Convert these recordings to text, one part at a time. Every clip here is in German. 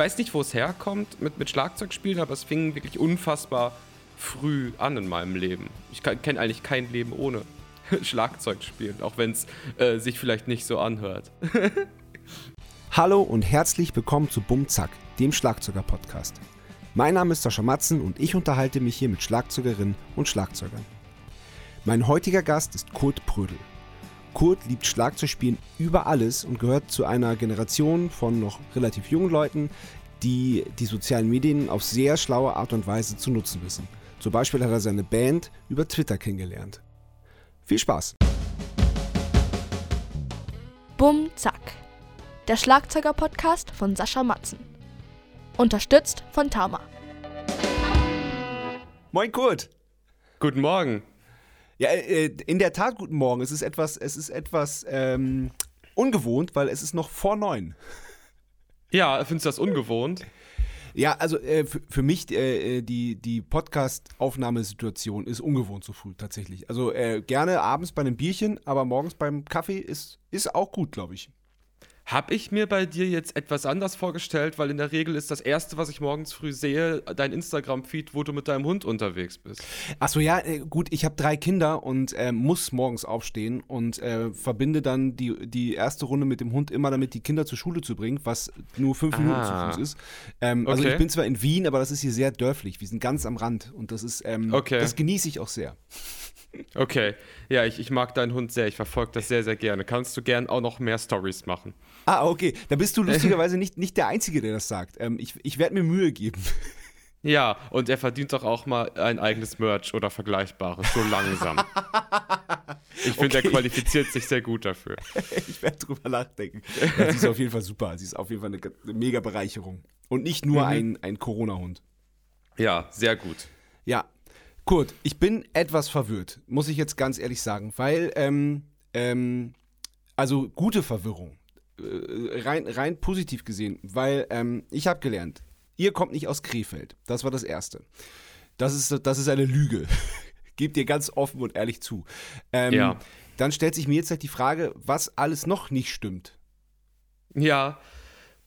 weiß nicht, wo es herkommt mit, mit Schlagzeugspielen, aber es fing wirklich unfassbar früh an in meinem Leben. Ich kenne eigentlich kein Leben ohne Schlagzeugspielen, auch wenn es äh, sich vielleicht nicht so anhört. Hallo und herzlich willkommen zu Bumzack, dem Schlagzeuger-Podcast. Mein Name ist Sascha Matzen und ich unterhalte mich hier mit Schlagzeugerinnen und Schlagzeugern. Mein heutiger Gast ist Kurt Prödel. Kurt liebt Schlagzeugspielen über alles und gehört zu einer Generation von noch relativ jungen Leuten, die die sozialen Medien auf sehr schlaue Art und Weise zu nutzen wissen. Zum Beispiel hat er seine Band über Twitter kennengelernt. Viel Spaß! Bum Zack. Der Schlagzeuger-Podcast von Sascha Matzen. Unterstützt von Tama. Moin Kurt! Guten Morgen! Ja, äh, in der Tat, guten Morgen. Es ist etwas, es ist etwas ähm, ungewohnt, weil es ist noch vor neun. Ja, findest du das ungewohnt? Ja, also äh, für, mich äh, äh, die, die Podcast-Aufnahmesituation ist ungewohnt so früh tatsächlich. Also äh, gerne abends bei einem Bierchen, aber morgens beim Kaffee ist, ist auch gut, glaube ich. Habe ich mir bei dir jetzt etwas anders vorgestellt, weil in der Regel ist das Erste, was ich morgens früh sehe, dein Instagram-Feed, wo du mit deinem Hund unterwegs bist. Achso, ja, äh, gut, ich habe drei Kinder und äh, muss morgens aufstehen und äh, verbinde dann die, die erste Runde mit dem Hund immer damit, die Kinder zur Schule zu bringen, was nur fünf ah. Minuten zu Fuß ist. Ähm, okay. Also ich bin zwar in Wien, aber das ist hier sehr dörflich. Wir sind ganz am Rand und das ist, ähm, okay. das genieße ich auch sehr. Okay, ja, ich, ich mag deinen Hund sehr. Ich verfolge das sehr, sehr gerne. Kannst du gern auch noch mehr Stories machen? Ah, okay. Da bist du lustigerweise nicht, nicht der Einzige, der das sagt. Ähm, ich ich werde mir Mühe geben. Ja, und er verdient doch auch mal ein eigenes Merch oder Vergleichbares, so langsam. Ich finde, okay. er qualifiziert sich sehr gut dafür. ich werde drüber nachdenken. Ja, sie ist auf jeden Fall super. Sie ist auf jeden Fall eine, eine mega Bereicherung. Und nicht nur mhm. ein, ein Corona-Hund. Ja, sehr gut. Ja. Kurt, ich bin etwas verwirrt, muss ich jetzt ganz ehrlich sagen, weil, ähm, ähm, also gute Verwirrung. Äh, rein, rein positiv gesehen, weil ähm, ich habe gelernt, ihr kommt nicht aus Krefeld. Das war das Erste. Das ist, das ist eine Lüge. Gebt ihr ganz offen und ehrlich zu. Ähm, ja. Dann stellt sich mir jetzt halt die Frage, was alles noch nicht stimmt. Ja,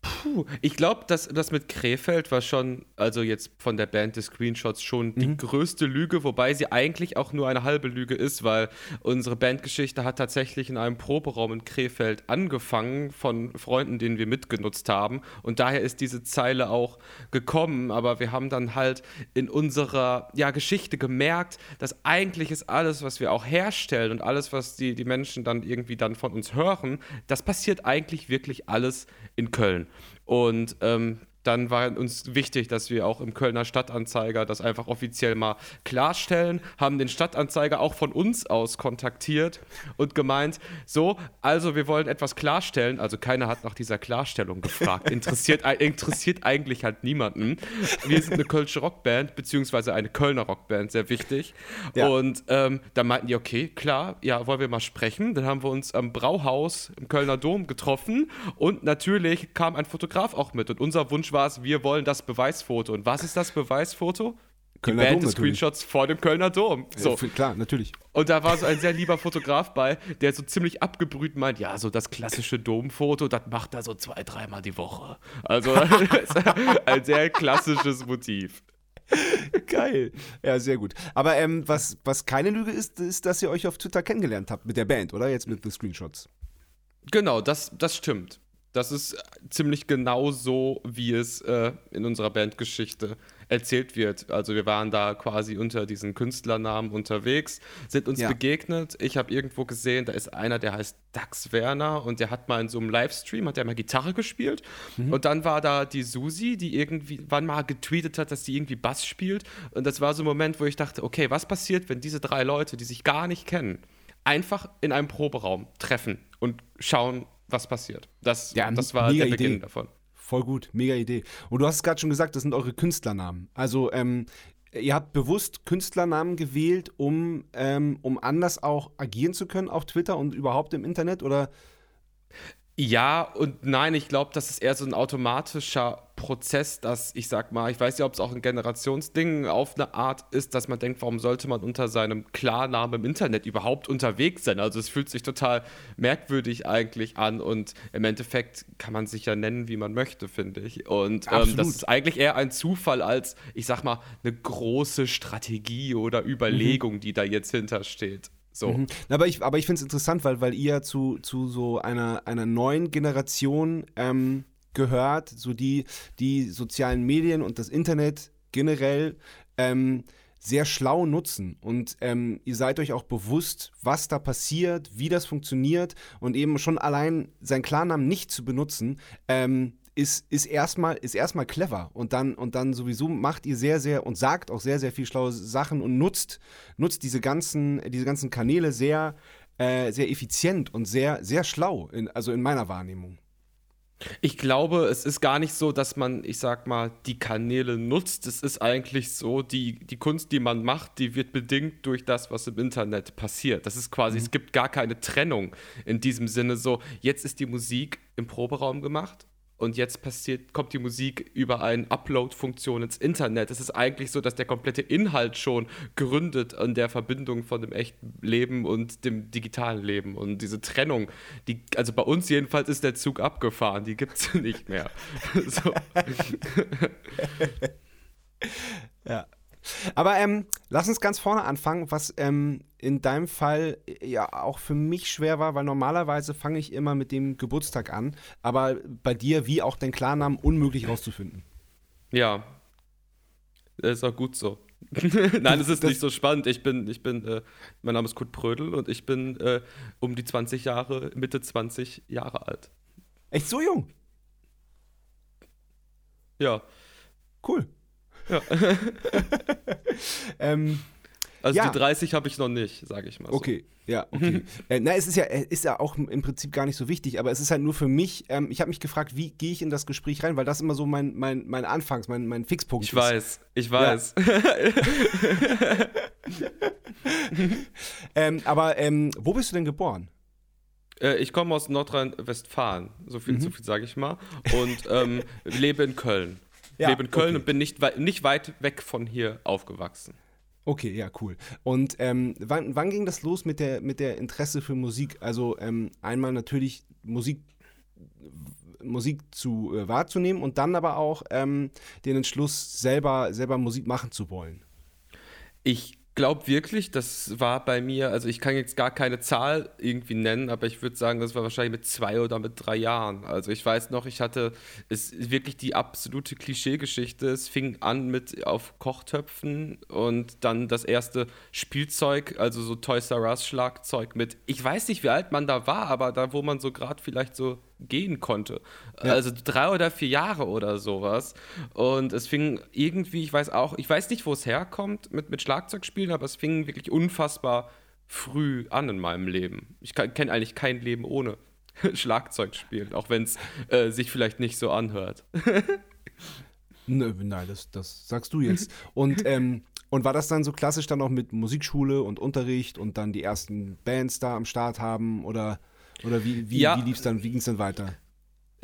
Puh, ich glaube, dass das mit Krefeld war schon, also jetzt von der Band des Screenshots schon die mhm. größte Lüge, wobei sie eigentlich auch nur eine halbe Lüge ist, weil unsere Bandgeschichte hat tatsächlich in einem Proberaum in Krefeld angefangen von Freunden, denen wir mitgenutzt haben und daher ist diese Zeile auch gekommen, aber wir haben dann halt in unserer ja, Geschichte gemerkt, dass eigentlich ist alles, was wir auch herstellen und alles, was die, die Menschen dann irgendwie dann von uns hören, das passiert eigentlich wirklich alles in Köln. Und ähm, dann war uns wichtig, dass wir auch im Kölner Stadtanzeiger das einfach offiziell mal klarstellen, haben den Stadtanzeiger auch von uns aus kontaktiert und gemeint, so, also wir wollen etwas klarstellen, also keiner hat nach dieser Klarstellung gefragt, interessiert, interessiert eigentlich halt niemanden. Wir sind eine Kölsche Rockband, beziehungsweise eine Kölner Rockband, sehr wichtig. Ja. Und ähm, dann meinten die, okay, klar, ja, wollen wir mal sprechen. Dann haben wir uns am Brauhaus im Kölner Dom getroffen und natürlich kam ein Fotograf auch mit und unser Wunsch war es, wir wollen das Beweisfoto. Und was ist das Beweisfoto? Kölner die Band des Screenshots vor dem Kölner Dom. So. Ja, klar, natürlich. Und da war so ein sehr lieber Fotograf bei, der so ziemlich abgebrüht meint, ja, so das klassische Domfoto, das macht er so zwei, dreimal die Woche. Also ein sehr klassisches Motiv. Geil. Ja, sehr gut. Aber ähm, was, was keine Lüge ist, ist, dass ihr euch auf Twitter kennengelernt habt mit der Band, oder? Jetzt mit den Screenshots. Genau, das, das stimmt. Das ist ziemlich genau so, wie es äh, in unserer Bandgeschichte erzählt wird. Also wir waren da quasi unter diesen Künstlernamen unterwegs, sind uns ja. begegnet. Ich habe irgendwo gesehen, da ist einer, der heißt Dax Werner und der hat mal in so einem Livestream, hat der mal Gitarre gespielt. Mhm. Und dann war da die Susi, die irgendwie wann mal getweetet hat, dass sie irgendwie Bass spielt. Und das war so ein Moment, wo ich dachte, okay, was passiert, wenn diese drei Leute, die sich gar nicht kennen, einfach in einem Proberaum treffen und schauen, was passiert. Das, ja, das war der Beginn Idee. davon. Voll gut, mega Idee. Und du hast es gerade schon gesagt, das sind eure Künstlernamen. Also ähm, ihr habt bewusst Künstlernamen gewählt, um, ähm, um anders auch agieren zu können auf Twitter und überhaupt im Internet, oder? Ja und nein, ich glaube, das ist eher so ein automatischer Prozess, dass ich sag mal, ich weiß ja, ob es auch ein Generationsding auf eine Art ist, dass man denkt, warum sollte man unter seinem Klarnamen im Internet überhaupt unterwegs sein? Also es fühlt sich total merkwürdig eigentlich an und im Endeffekt kann man sich ja nennen, wie man möchte, finde ich. Und ähm, das ist eigentlich eher ein Zufall als, ich sag mal, eine große Strategie oder Überlegung, mhm. die da jetzt hintersteht. So. Mhm. Aber ich, aber ich finde es interessant, weil, weil ihr zu, zu so einer, einer neuen Generation ähm, gehört, so die, die sozialen Medien und das Internet generell ähm, sehr schlau nutzen. Und ähm, ihr seid euch auch bewusst, was da passiert, wie das funktioniert und eben schon allein seinen Klarnamen nicht zu benutzen, ähm, ist, ist erstmal ist erstmal clever und dann und dann sowieso macht ihr sehr sehr und sagt auch sehr sehr viel schlaue Sachen und nutzt nutzt diese ganzen diese ganzen Kanäle sehr äh, sehr effizient und sehr sehr schlau in, also in meiner Wahrnehmung. Ich glaube, es ist gar nicht so, dass man, ich sag mal, die Kanäle nutzt. Es ist eigentlich so, die, die Kunst, die man macht, die wird bedingt durch das, was im Internet passiert. Das ist quasi, mhm. es gibt gar keine Trennung in diesem Sinne so, jetzt ist die Musik im Proberaum gemacht und jetzt passiert, kommt die Musik über eine Upload-Funktion ins Internet. Es ist eigentlich so, dass der komplette Inhalt schon gründet an der Verbindung von dem echten Leben und dem digitalen Leben. Und diese Trennung, die, also bei uns jedenfalls ist der Zug abgefahren, die gibt es nicht mehr. ja. Aber ähm, lass uns ganz vorne anfangen, was ähm, in deinem Fall äh, ja auch für mich schwer war, weil normalerweise fange ich immer mit dem Geburtstag an, aber bei dir wie auch dein Klarnamen unmöglich rauszufinden. Ja, das ist auch gut so. Nein, es ist das nicht so spannend. Ich bin, ich bin, äh, mein Name ist Kurt Prödel und ich bin äh, um die 20 Jahre, Mitte 20 Jahre alt. Echt so jung? Ja. Cool. Ja. ähm, also ja. die 30 habe ich noch nicht, sage ich mal so. Okay, ja, okay. äh, na, es ist ja, ist ja auch im Prinzip gar nicht so wichtig, aber es ist halt nur für mich, ähm, ich habe mich gefragt, wie gehe ich in das Gespräch rein, weil das immer so mein, mein, mein Anfangs-, mein, mein Fixpunkt ich ist. Ich weiß, ich weiß. Ja. ähm, aber ähm, wo bist du denn geboren? Äh, ich komme aus Nordrhein-Westfalen, so viel, mhm. so viel sage ich mal, und ähm, lebe in Köln ja, lebe in Köln okay. und bin nicht, nicht weit weg von hier aufgewachsen. Okay, ja, cool. Und ähm, wann, wann, ging das los mit der, mit der Interesse für Musik? Also ähm, einmal natürlich Musik, Musik zu äh, wahrzunehmen und dann aber auch ähm, den Entschluss, selber, selber Musik machen zu wollen. Ich glaube wirklich, das war bei mir, also ich kann jetzt gar keine Zahl irgendwie nennen, aber ich würde sagen, das war wahrscheinlich mit zwei oder mit drei Jahren. Also ich weiß noch, ich hatte, es ist wirklich die absolute Klischeegeschichte. Es fing an mit auf Kochtöpfen und dann das erste Spielzeug, also so Toys R Us Schlagzeug mit, ich weiß nicht, wie alt man da war, aber da, wo man so gerade vielleicht so gehen konnte. Ja. Also drei oder vier Jahre oder sowas. Und es fing irgendwie, ich weiß auch, ich weiß nicht, wo es herkommt mit, mit Schlagzeugspielen, aber es fing wirklich unfassbar früh an in meinem Leben. Ich kenne eigentlich kein Leben ohne Schlagzeugspielen, auch wenn es äh, sich vielleicht nicht so anhört. Nö, nein, das, das sagst du jetzt. Und, ähm, und war das dann so klassisch dann auch mit Musikschule und Unterricht und dann die ersten Bands da am Start haben oder? Oder wie, wie, ja, wie lief's dann, wie ging es dann weiter?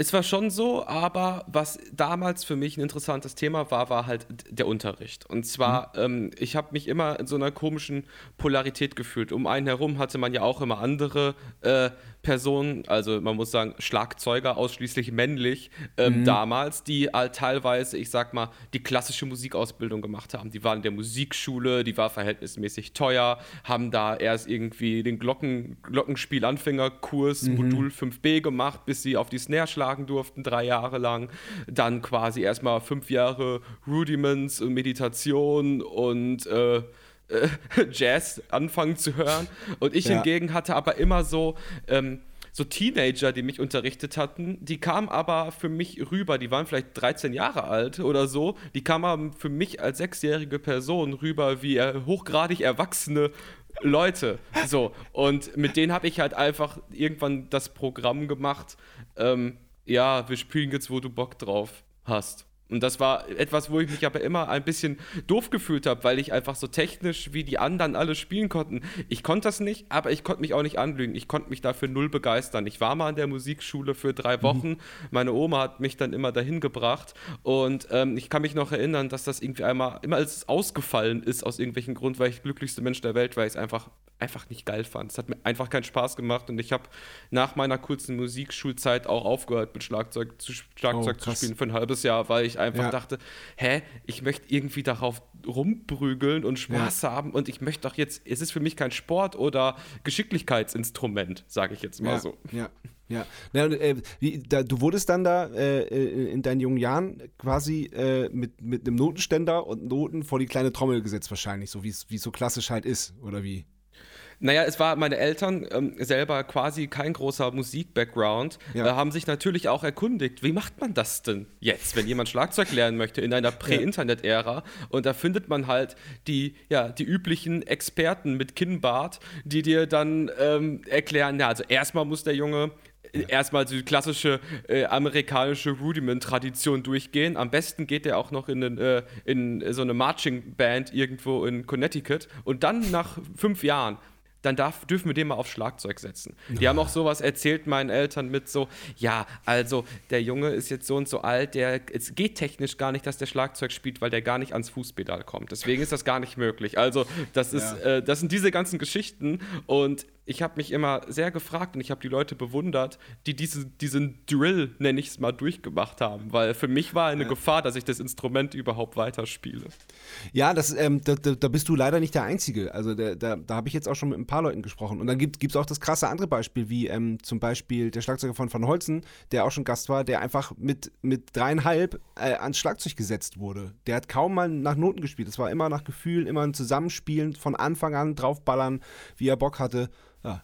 Es war schon so, aber was damals für mich ein interessantes Thema war, war halt der Unterricht. Und zwar, mhm. ähm, ich habe mich immer in so einer komischen Polarität gefühlt. Um einen herum hatte man ja auch immer andere äh, Personen, also man muss sagen, Schlagzeuger, ausschließlich männlich, ähm, mhm. damals, die halt teilweise, ich sag mal, die klassische Musikausbildung gemacht haben. Die waren in der Musikschule, die war verhältnismäßig teuer, haben da erst irgendwie den Glocken, Glockenspielanfängerkurs mhm. Modul 5b gemacht, bis sie auf die Snare schlagen durften, drei Jahre lang. Dann quasi erstmal fünf Jahre Rudiments, Meditation und äh, äh, Jazz anfangen zu hören. Und ich ja. hingegen hatte aber immer so. Ähm, so Teenager, die mich unterrichtet hatten, die kamen aber für mich rüber, die waren vielleicht 13 Jahre alt oder so, die kamen für mich als sechsjährige Person rüber wie hochgradig erwachsene Leute. So, und mit denen habe ich halt einfach irgendwann das Programm gemacht, ähm, ja, wir spielen jetzt, wo du Bock drauf hast. Und das war etwas, wo ich mich aber immer ein bisschen doof gefühlt habe, weil ich einfach so technisch wie die anderen alle spielen konnten. Ich konnte das nicht, aber ich konnte mich auch nicht anlügen. Ich konnte mich dafür null begeistern. Ich war mal an der Musikschule für drei mhm. Wochen. Mhm. Meine Oma hat mich dann immer dahin gebracht. Und ähm, ich kann mich noch erinnern, dass das irgendwie einmal, immer als es ausgefallen ist, aus irgendwelchen Grund, weil ich glücklichste Mensch der Welt, weil ich es einfach, einfach nicht geil fand. Es hat mir einfach keinen Spaß gemacht. Und ich habe nach meiner kurzen Musikschulzeit auch aufgehört, mit Schlagzeug zu, Schlagzeug oh, zu spielen für ein halbes Jahr, weil ich einfach ja. dachte, hä, ich möchte irgendwie darauf rumprügeln und Spaß ja. haben und ich möchte doch jetzt, es ist für mich kein Sport oder Geschicklichkeitsinstrument, sage ich jetzt mal ja, so. Ja, ja. ja äh, wie, da, du wurdest dann da äh, äh, in deinen jungen Jahren quasi äh, mit, mit einem Notenständer und Noten vor die kleine Trommel gesetzt wahrscheinlich, so wie es so klassisch halt ist, oder wie? Naja, es war meine Eltern ähm, selber quasi kein großer Musik-Background, ja. äh, haben sich natürlich auch erkundigt, wie macht man das denn jetzt, wenn jemand Schlagzeug lernen möchte in einer Prä-Internet-Ära? Und da findet man halt die, ja, die üblichen Experten mit Kinnbart, die dir dann ähm, erklären, ja, also erstmal muss der Junge ja. erstmal die klassische äh, amerikanische Rudiment-Tradition durchgehen. Am besten geht er auch noch in, den, äh, in so eine Marching-Band irgendwo in Connecticut. Und dann nach fünf Jahren dann darf, dürfen wir den mal auf Schlagzeug setzen. Die haben auch sowas erzählt meinen Eltern mit so, ja, also der Junge ist jetzt so und so alt, der, es geht technisch gar nicht, dass der Schlagzeug spielt, weil der gar nicht ans Fußpedal kommt. Deswegen ist das gar nicht möglich. Also das ist, ja. äh, das sind diese ganzen Geschichten und ich habe mich immer sehr gefragt und ich habe die Leute bewundert, die diese, diesen Drill, nenne ich es mal, durchgemacht haben. Weil für mich war eine ja. Gefahr, dass ich das Instrument überhaupt weiterspiele. Ja, das, ähm, da, da, bist du leider nicht der Einzige. Also da, da, da habe ich jetzt auch schon mit ein paar Leuten gesprochen. Und dann gibt es auch das krasse andere Beispiel, wie ähm, zum Beispiel der Schlagzeuger von Van Holzen, der auch schon Gast war, der einfach mit, mit dreieinhalb äh, ans Schlagzeug gesetzt wurde. Der hat kaum mal nach Noten gespielt. Es war immer nach Gefühlen, immer ein Zusammenspielen, von Anfang an draufballern, wie er Bock hatte. Ja.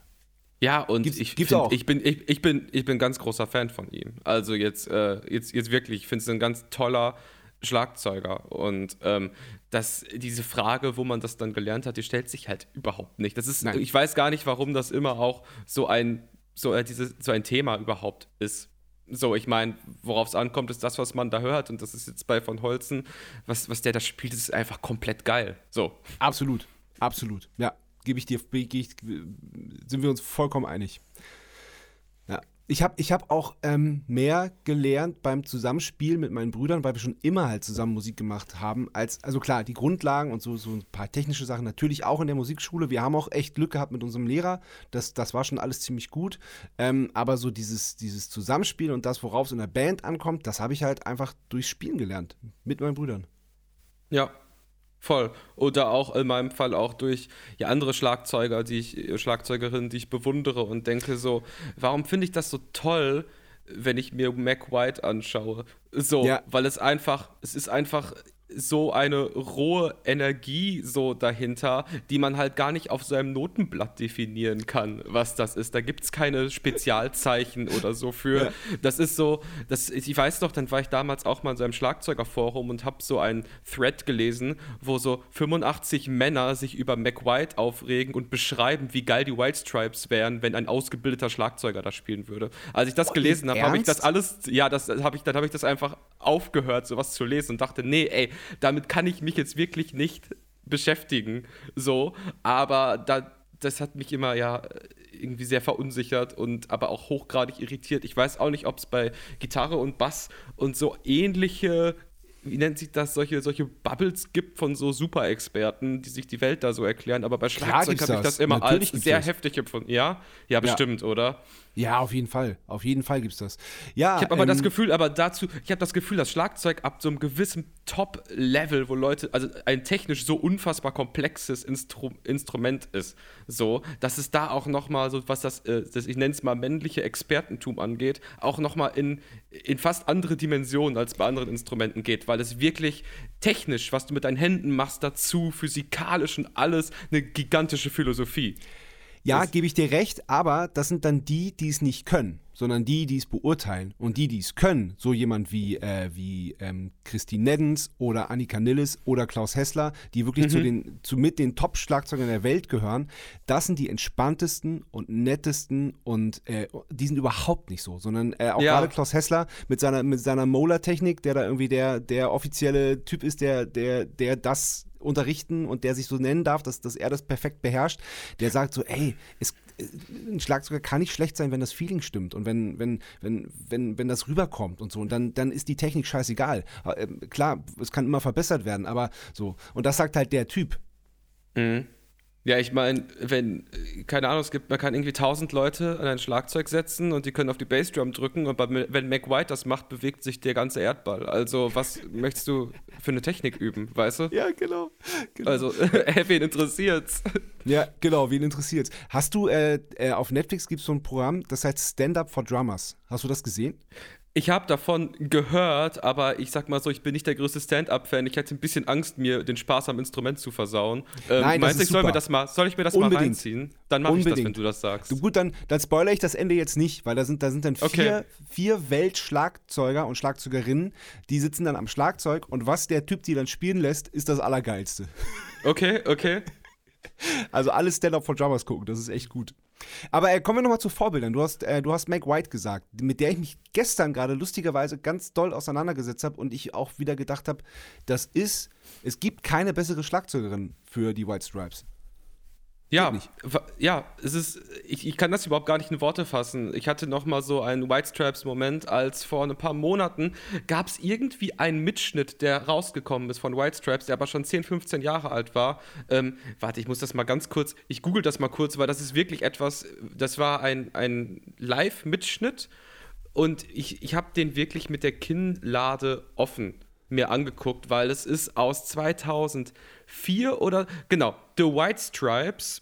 Ja, und gibt's, ich, gibt's find, auch. ich bin ich, ich bin ich bin ganz großer Fan von ihm. Also jetzt äh, jetzt jetzt wirklich, ich finde es ein ganz toller Schlagzeuger und ähm, dass diese Frage, wo man das dann gelernt hat, die stellt sich halt überhaupt nicht. Das ist Nein. ich weiß gar nicht, warum das immer auch so ein so äh, diese, so ein Thema überhaupt ist. So, ich meine, worauf es ankommt, ist das, was man da hört. Und das ist jetzt bei von Holzen, was, was der da spielt, ist einfach komplett geil. So. Absolut. Absolut. Ja gebe ich dir, sind wir uns vollkommen einig. Ich habe ich hab auch ähm, mehr gelernt beim Zusammenspiel mit meinen Brüdern, weil wir schon immer halt zusammen Musik gemacht haben. Als, also klar, die Grundlagen und so, so ein paar technische Sachen natürlich auch in der Musikschule. Wir haben auch echt Glück gehabt mit unserem Lehrer. Das, das war schon alles ziemlich gut. Ähm, aber so dieses, dieses Zusammenspiel und das, worauf es in der Band ankommt, das habe ich halt einfach durchs Spielen gelernt. Mit meinen Brüdern. Ja, Voll. Oder auch in meinem Fall auch durch ja, andere Schlagzeuger, die ich, Schlagzeugerinnen, die ich bewundere und denke so, warum finde ich das so toll, wenn ich mir Mac White anschaue? So, ja. weil es einfach, es ist einfach so eine rohe Energie so dahinter, die man halt gar nicht auf seinem Notenblatt definieren kann, was das ist. Da gibt es keine Spezialzeichen oder so für. Ja. Das ist so, das, ich weiß doch, dann war ich damals auch mal in so einem Schlagzeugerforum und habe so einen Thread gelesen, wo so 85 Männer sich über Mac White aufregen und beschreiben, wie geil die White Stripes wären, wenn ein ausgebildeter Schlagzeuger das spielen würde. Als ich das oh, gelesen habe, habe ich das alles, ja, das habe ich, dann habe ich das einfach aufgehört, sowas zu lesen und dachte, nee, ey, damit kann ich mich jetzt wirklich nicht beschäftigen. So, aber da, das hat mich immer ja irgendwie sehr verunsichert und aber auch hochgradig irritiert. Ich weiß auch nicht, ob es bei Gitarre und Bass und so ähnliche wie nennt sich das, solche, solche Bubbles gibt von so Super-Experten, die sich die Welt da so erklären. Aber bei Schlagzeug habe ich das immer Natürlich als sehr das. heftig empfunden. Ja? Ja, bestimmt, ja. oder? Ja, auf jeden Fall. Auf jeden Fall gibt es das. Ja, ich habe aber ähm, das Gefühl, aber dazu, ich habe das Gefühl, dass Schlagzeug ab so einem gewissen Top-Level, wo Leute, also ein technisch so unfassbar komplexes Instru Instrument ist, so, dass es da auch noch mal so, was das, äh, das ich nenne es mal männliche Expertentum angeht, auch noch mal in, in fast andere Dimensionen als bei anderen Instrumenten geht, weil es wirklich technisch, was du mit deinen Händen machst, dazu physikalisch und alles eine gigantische Philosophie. Ja, gebe ich dir recht, aber das sind dann die, die es nicht können. Sondern die, die es beurteilen. Und die, die es können, so jemand wie, äh, wie ähm, Christine Neddens oder Annika Nilles oder Klaus Hessler, die wirklich mhm. zu den, zu mit den Top-Schlagzeugern der Welt gehören, das sind die entspanntesten und nettesten und äh, die sind überhaupt nicht so, sondern äh, auch ja. gerade Klaus Hessler mit seiner, mit seiner Molar-Technik, der da irgendwie der, der offizielle Typ ist, der, der, der das unterrichten und der sich so nennen darf, dass, dass er das perfekt beherrscht, der sagt so, ey, es, ein Schlagzeuger kann nicht schlecht sein, wenn das Feeling stimmt und wenn, wenn, wenn, wenn, wenn das rüberkommt und so. Und dann, dann ist die Technik scheißegal. Äh, klar, es kann immer verbessert werden, aber so. Und das sagt halt der Typ. Mhm. Ja, ich meine, wenn, keine Ahnung, es gibt, man kann irgendwie tausend Leute an ein Schlagzeug setzen und die können auf die Bassdrum drücken und bei, wenn Mac White das macht, bewegt sich der ganze Erdball. Also, was möchtest du für eine Technik üben, weißt du? Ja, genau. genau. Also, äh, wen interessiert's? Ja, genau, wen interessiert's? Hast du, äh, äh, auf Netflix gibt es so ein Programm, das heißt Stand Up for Drummers. Hast du das gesehen? Ich habe davon gehört, aber ich sag mal so, ich bin nicht der größte Stand-up-Fan. Ich hätte ein bisschen Angst, mir den Spaß am Instrument zu versauen. Ähm, Nein, meinst du, ich soll, mir das mal, soll ich mir das Unbedingt. mal reinziehen? Dann mache ich das, wenn du das sagst. Du, gut, dann, dann spoilere ich das Ende jetzt nicht, weil da sind, da sind dann vier, okay. vier Weltschlagzeuger und Schlagzeugerinnen, die sitzen dann am Schlagzeug und was der Typ die dann spielen lässt, ist das Allergeilste. Okay, okay. Also alles Stand-up for Drummers gucken, das ist echt gut. Aber äh, kommen wir nochmal zu Vorbildern. Du hast, äh, du hast Meg White gesagt, mit der ich mich gestern gerade lustigerweise ganz doll auseinandergesetzt habe und ich auch wieder gedacht habe, das ist, es gibt keine bessere Schlagzeugerin für die White Stripes. Ja, ja, es ist, ich, ich kann das überhaupt gar nicht in Worte fassen. Ich hatte noch mal so einen White Stripes Moment, als vor ein paar Monaten gab es irgendwie einen Mitschnitt, der rausgekommen ist von White Stripes, der aber schon 10, 15 Jahre alt war. Ähm, warte, ich muss das mal ganz kurz, ich google das mal kurz, weil das ist wirklich etwas, das war ein, ein Live-Mitschnitt und ich, ich habe den wirklich mit der Kinnlade offen mir angeguckt, weil es ist aus 2004 oder genau, The White Stripes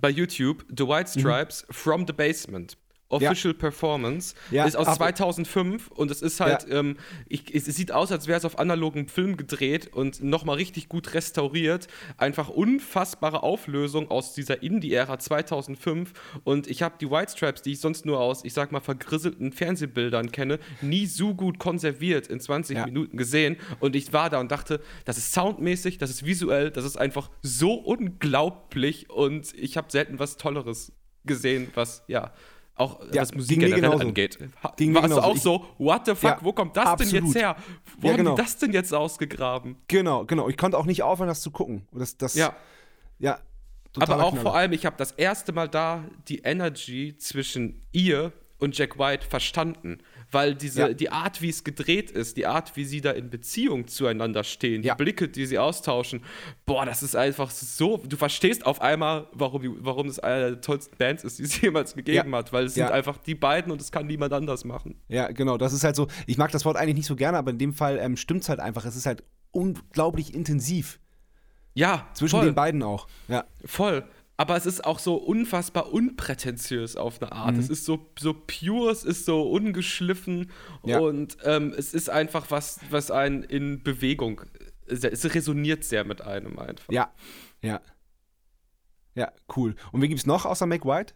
bei YouTube, The White mhm. Stripes mhm. from the Basement. Official ja. Performance ja, ist aus 2005 und es ist halt, ja. ähm, ich, es, sieht aus, als wäre es auf analogem Film gedreht und nochmal richtig gut restauriert. Einfach unfassbare Auflösung aus dieser Indie-Ära 2005 und ich habe die White Stripes, die ich sonst nur aus, ich sag mal, vergrisselten Fernsehbildern kenne, nie so gut konserviert in 20 Minuten gesehen und ich war da und dachte, das ist soundmäßig, das ist visuell, das ist einfach so unglaublich und ich habe selten was Tolleres gesehen, was, ja, auch ja, was Musik generell angeht. Ging Warst du auch so, what the fuck, ja, wo kommt das absolut. denn jetzt her? Wo ja, genau. haben die das denn jetzt ausgegraben? Genau, genau. Ich konnte auch nicht aufhören, das zu gucken. Das, das, ja. Ja. Aber auch Knaller. vor allem, ich habe das erste Mal da die Energy zwischen ihr und Jack White verstanden weil diese, ja. die Art, wie es gedreht ist, die Art, wie sie da in Beziehung zueinander stehen, ja. die Blicke, die sie austauschen, boah, das ist einfach so, du verstehst auf einmal, warum, warum das eine der tollsten Bands ist, die es jemals gegeben ja. hat, weil es sind einfach die beiden und es kann niemand anders machen. Ja, genau, das ist halt so, ich mag das Wort eigentlich nicht so gerne, aber in dem Fall ähm, stimmt es halt einfach, es ist halt unglaublich intensiv. Ja, zwischen voll. den beiden auch. Ja. Voll aber es ist auch so unfassbar unprätentiös auf eine Art. Mhm. Es ist so, so pure, es ist so ungeschliffen ja. und ähm, es ist einfach was, was einen in Bewegung, es resoniert sehr mit einem einfach. Ja, ja. Ja, cool. Und wen gibt es noch außer Make White?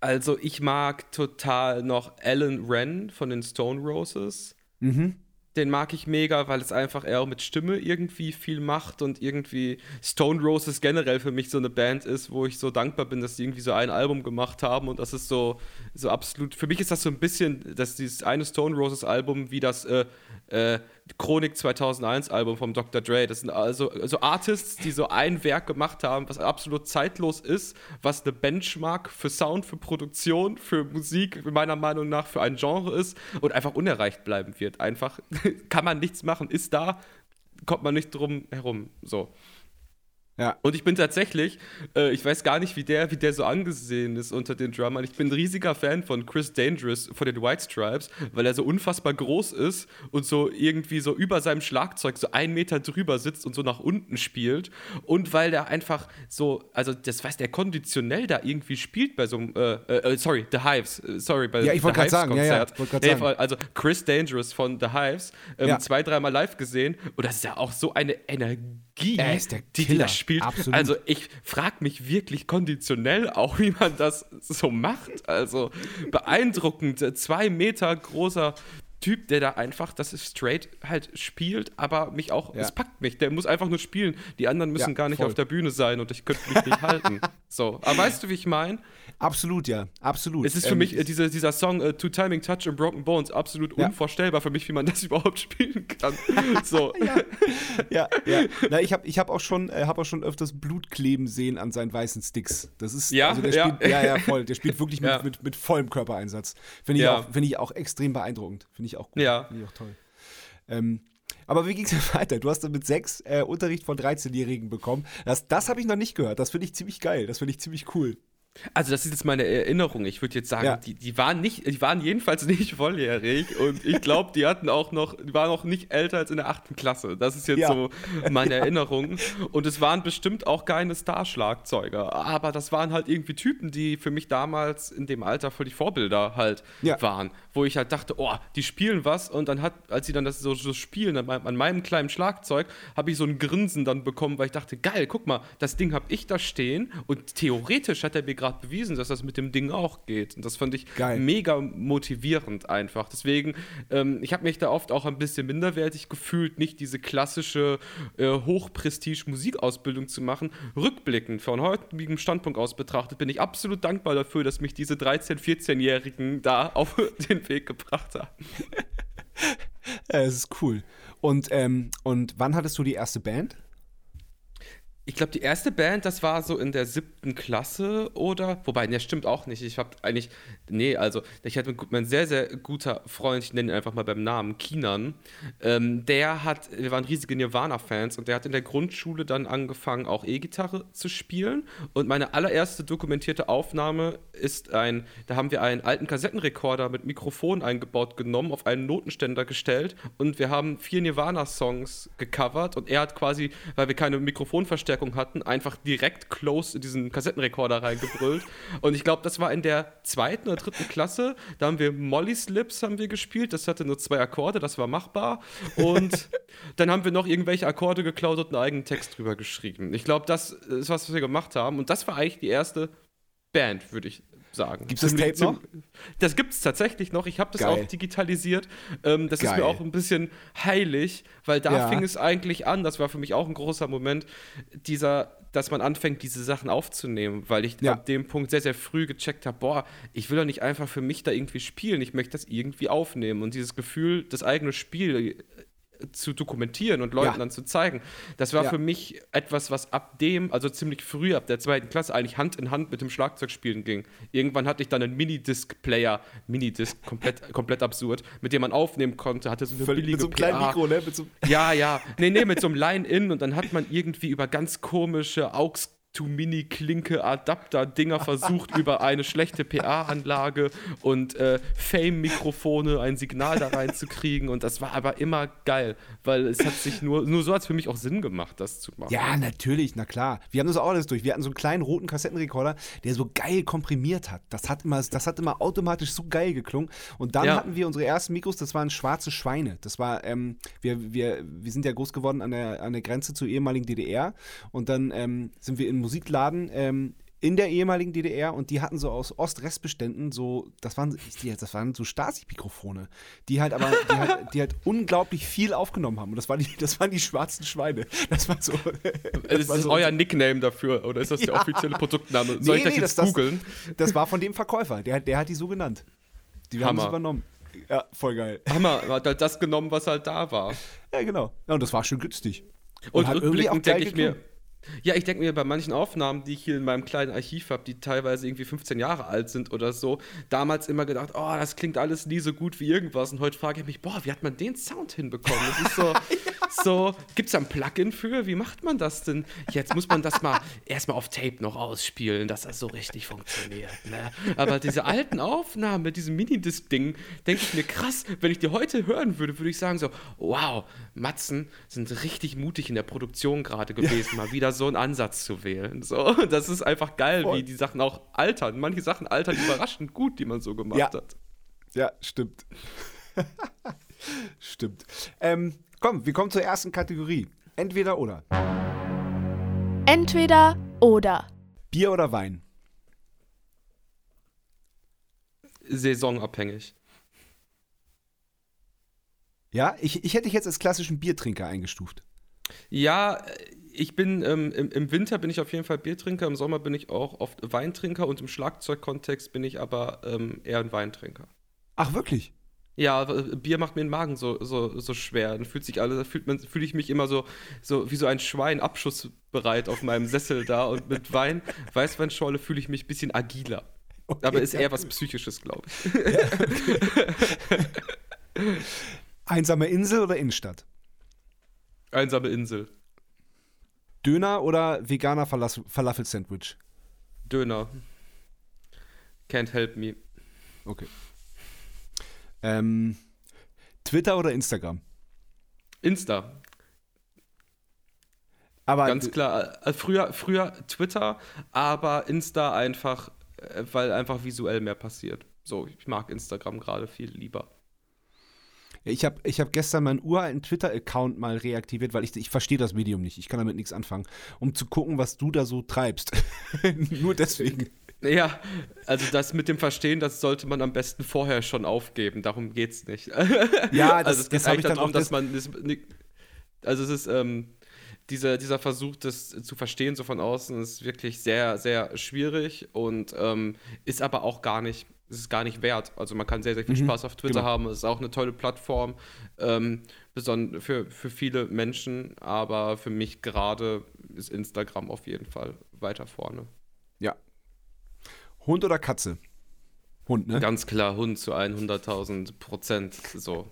Also ich mag total noch Alan Wren von den Stone Roses. Mhm den mag ich mega, weil es einfach eher mit Stimme irgendwie viel macht und irgendwie Stone Roses generell für mich so eine Band ist, wo ich so dankbar bin, dass die irgendwie so ein Album gemacht haben und das ist so, so absolut, für mich ist das so ein bisschen, dass dieses eine Stone Roses Album wie das äh, äh, Chronik 2001 Album vom Dr. Dre. Das sind also, also Artists, die so ein Werk gemacht haben, was absolut zeitlos ist, was eine Benchmark für Sound, für Produktion, für Musik, meiner Meinung nach für ein Genre ist und einfach unerreicht bleiben wird. Einfach kann man nichts machen, ist da, kommt man nicht drum herum. So. Ja. Und ich bin tatsächlich, äh, ich weiß gar nicht, wie der, wie der so angesehen ist unter den Drummern. Ich bin ein riesiger Fan von Chris Dangerous von den White Stripes, weil er so unfassbar groß ist und so irgendwie so über seinem Schlagzeug so einen Meter drüber sitzt und so nach unten spielt. Und weil der einfach so, also das weiß der konditionell da irgendwie spielt bei so einem, äh, äh, sorry, The Hives, äh, sorry, bei ja, ich wollte gerade sagen, ja, ja, nee, sagen. Also Chris Dangerous von The Hives, ähm, ja. zwei, dreimal live gesehen und das ist ja auch so eine Energie Energie, Er ist der die die Killer, das spielt. absolut. Also ich frage mich wirklich konditionell auch, wie man das so macht. Also beeindruckend, zwei Meter großer Typ, der da einfach, das ist straight halt spielt, aber mich auch, Ja. es packt mich. Der muss einfach nur spielen. Die anderen müssen Ja, gar nicht voll. auf der Bühne sein und ich könnte mich nicht halten. So, aber weißt du, wie ich meine? Absolut, ja. Absolut. Es ist für Ähm, mich äh, diese, dieser Song äh, To Timing Touch and Broken Bones absolut Ja. unvorstellbar für mich, wie man das überhaupt spielen kann. So. ja, ja. Na, ich habe ich hab auch, schon, äh, hab auch schon öfters Blut kleben sehen an seinen weißen Sticks. Das ist, Ja, also der ja. Spielt, ja, ja, voll. Der spielt wirklich mit, Ja. mit, mit vollem Körpereinsatz. Finde ich, Ja. auch- finde ich auch extrem beeindruckend. Finde ich auch gut. Ja. Finde ich auch toll. Ähm, aber wie ging es denn weiter? Du hast dann mit sechs äh, Unterricht von 13-Jährigen bekommen. Das, das habe ich noch nicht gehört. Das finde ich ziemlich geil. Das finde ich ziemlich cool. Also das ist jetzt meine Erinnerung. Ich würde jetzt sagen, Ja. die, die waren nicht, die waren jedenfalls nicht volljährig und ich glaube, die hatten auch noch, die waren auch nicht älter als in der achten Klasse. Das ist jetzt Ja. so meine Erinnerung. Und es waren bestimmt auch keine Starschlagzeuger, aber das waren halt irgendwie Typen, die für mich damals in dem Alter völlig Vorbilder halt Ja. waren, wo ich halt dachte, oh, die spielen was und dann hat, als sie dann das so, so spielen an meinem, an meinem kleinen Schlagzeug, habe ich so ein Grinsen dann bekommen, weil ich dachte, geil, guck mal, das Ding habe ich da stehen und theoretisch hat er mir gerade bewiesen, dass das mit dem Ding auch geht und das fand ich Geil. mega motivierend einfach. Deswegen, ähm, ich habe mich da oft auch ein bisschen minderwertig gefühlt, nicht diese klassische äh, Hochprestige-Musikausbildung zu machen. Rückblickend, von heutigem Standpunkt aus betrachtet, bin ich absolut dankbar dafür, dass mich diese 13-, 14-Jährigen da auf den Weg gebracht haben. Äh, Es ist cool. Und, ähm, und wann hattest du die erste Band? Ich glaube, die erste Band, das war so in der siebten Klasse oder, wobei, ne, stimmt auch nicht. Ich habe eigentlich, nee, also ich hatte mein sehr, sehr guter Freund, ich nenne ihn einfach mal beim Namen, Kinan, ähm, der hat, wir waren riesige Nirvana-Fans und der hat in der Grundschule dann angefangen, auch E-Gitarre zu spielen und meine allererste dokumentierte Aufnahme ist ein, da haben wir einen alten Kassettenrekorder mit Mikrofon eingebaut genommen, auf einen Notenständer gestellt und wir haben vier Nirvana-Songs gecovert und er hat quasi, weil wir keine Mikrofonverstärkung hatten, einfach direkt close in diesen Kassettenrekorder reingebrüllt. Und ich glaube, das war in der zweiten oder dritten Klasse. Da haben wir Molly's Lips haben wir gespielt. Das hatte nur zwei Akkorde, das war machbar. Und dann haben wir noch irgendwelche Akkorde geklaut und einen eigenen Text drüber geschrieben. Ich glaube, das ist was, was wir gemacht haben. Und das war eigentlich die erste Band, würde ich sagen. Gibt's das Ziemlich- Tape noch? Das gibt es tatsächlich noch. Ich habe das Geil. auch digitalisiert. Ähm, das ist Geil. mir auch ein bisschen heilig, weil da Ja. fing es eigentlich an. Das war für mich auch ein großer Moment, dieser, dass man anfängt, diese Sachen aufzunehmen, weil ich Ja. ab dem Punkt sehr, sehr früh gecheckt habe, boah, ich will doch nicht einfach für mich da irgendwie spielen, ich möchte das irgendwie aufnehmen. Und dieses Gefühl, das eigene Spiel zu dokumentieren und Leuten Ja. dann zu zeigen, das war Ja. für mich etwas, was ab dem, also ziemlich früh, ab der zweiten Klasse, eigentlich Hand in Hand mit dem Schlagzeugspielen ging. Irgendwann hatte ich dann einen Minidisc-Player, Minidisc, komplett, komplett absurd, mit dem man aufnehmen konnte, hatte so eine Völlig- billige mit so einem kleinen PA. Mikro, ne? Mit so, Ja, ja. Nee, nee, mit so einem Line-In und dann hat man irgendwie über ganz komische AUX to Mini Klinke Adapter Dinger versucht über eine schlechte PA-Anlage und äh, Fame Mikrofone ein Signal da reinzukriegen und das war aber immer geil, weil es hat sich nur nur so hat es für mich auch Sinn gemacht, das zu machen. Ja, natürlich, na klar. Wir haben das auch alles durch. Wir hatten so einen kleinen roten Kassettenrekorder, der so geil komprimiert hat. Das hat immer, das hat immer automatisch so geil geklungen. Und dann Ja. hatten wir unsere ersten Mikros, das waren schwarze Schweine. Das war, ähm, wir, wir, wir sind ja groß geworden an der, an der Grenze zur ehemaligen DDR. Und dann ähm, sind wir in Musikladen ähm, in der ehemaligen DDR und die hatten so aus Ost-Rest-Beständen so, das waren, das waren so Stasi-Mikrofone, die halt aber, die halt, die halt unglaublich viel aufgenommen haben. Und das waren die, das waren die schwarzen Schweine. Das war so. das ist so- euer Nickname dafür oder ist das der Ja. offizielle Produktname? Soll ich das nee, jetzt das- googeln? Das war von dem Verkäufer, der, der hat die so genannt. Die haben es übernommen. Ja, voll geil. Hammer, hat halt das genommen, was halt da war. Ja, genau. Ja, und das war schon günstig. Und, hat irgendwie rückblickend denke ich mir. Ja, ich denke mir bei manchen Aufnahmen, die ich hier in meinem kleinen Archiv habe, die teilweise irgendwie 15 Jahre alt sind oder so, damals immer gedacht, oh, das klingt alles nie so gut wie irgendwas. Und heute frage ich mich, boah, wie hat man den Sound hinbekommen? Das ist so, so gibt es da ein Plugin für? Wie macht man das denn? Jetzt muss man das mal erstmal auf Tape noch ausspielen, dass das so richtig funktioniert. Ne? Aber diese alten Aufnahmen mit diesem Minidisc-Ding, denke ich mir, krass, wenn ich die heute hören würde, würde ich sagen so, wow, Matzen sind richtig mutig in der Produktion gerade gewesen, mal wieder so einen Ansatz zu wählen. So, das ist einfach geil, Voll. wie die Sachen auch altern. Manche Sachen altern überraschend gut, die man so gemacht Ja. hat. Ja, stimmt. stimmt. Ähm, komm, wir kommen zur ersten Kategorie. Entweder oder. Entweder oder. Bier oder Wein? Saisonabhängig. Ja, ich, ich hätte dich jetzt als klassischen Biertrinker eingestuft. Ja, ich bin ähm, im, im, Winter bin ich auf jeden Fall Biertrinker, im Sommer bin ich auch oft Weintrinker und im Schlagzeugkontext bin ich aber ähm, eher ein Weintrinker. Ach, wirklich? Ja, Bier macht mir den Magen so, so, so schwer. Dann fühlt sich alles, da fühlt man, fühle ich mich immer so, so wie so ein Schwein abschussbereit auf meinem Sessel da und mit Wein, Weißweinschorle fühle ich mich ein bisschen agiler. Okay, Aber ist eher was Psychisches, glaube ich. Ja, okay. Einsame Insel oder Innenstadt? Einsame Insel. Döner oder veganer Falafel-Sandwich? Döner. Can't help me. Okay. Ähm, Twitter oder Instagram? Insta. Aber Ganz klar. Äh, früher, früher Twitter, aber Insta einfach, äh, weil einfach visuell mehr passiert. So, ich mag Instagram gerade viel lieber. Ich habe ich hab gestern meinen uralten Twitter-Account mal reaktiviert, weil ich, ich verstehe das Medium nicht. Ich kann damit nichts anfangen, um zu gucken, was du da so treibst. Nur deswegen. Ja, also das mit dem Verstehen, das sollte man am besten vorher schon aufgeben. Darum geht es nicht. Ja, das, also es geht das eigentlich darum, dass man. Das, also es ist ähm, dieser, dieser Versuch, das zu verstehen, so von außen, ist wirklich sehr, sehr schwierig und ähm, ist aber auch gar nicht es ist gar nicht wert. Also man kann sehr, sehr viel mhm, Spaß auf Twitter genau. haben. Es ist auch eine tolle Plattform ähm, für, für viele Menschen, aber für mich gerade ist Instagram auf jeden Fall weiter vorne. Hund oder Katze? Hund, ne? Ganz klar, Hund zu 100.000 Prozent. So.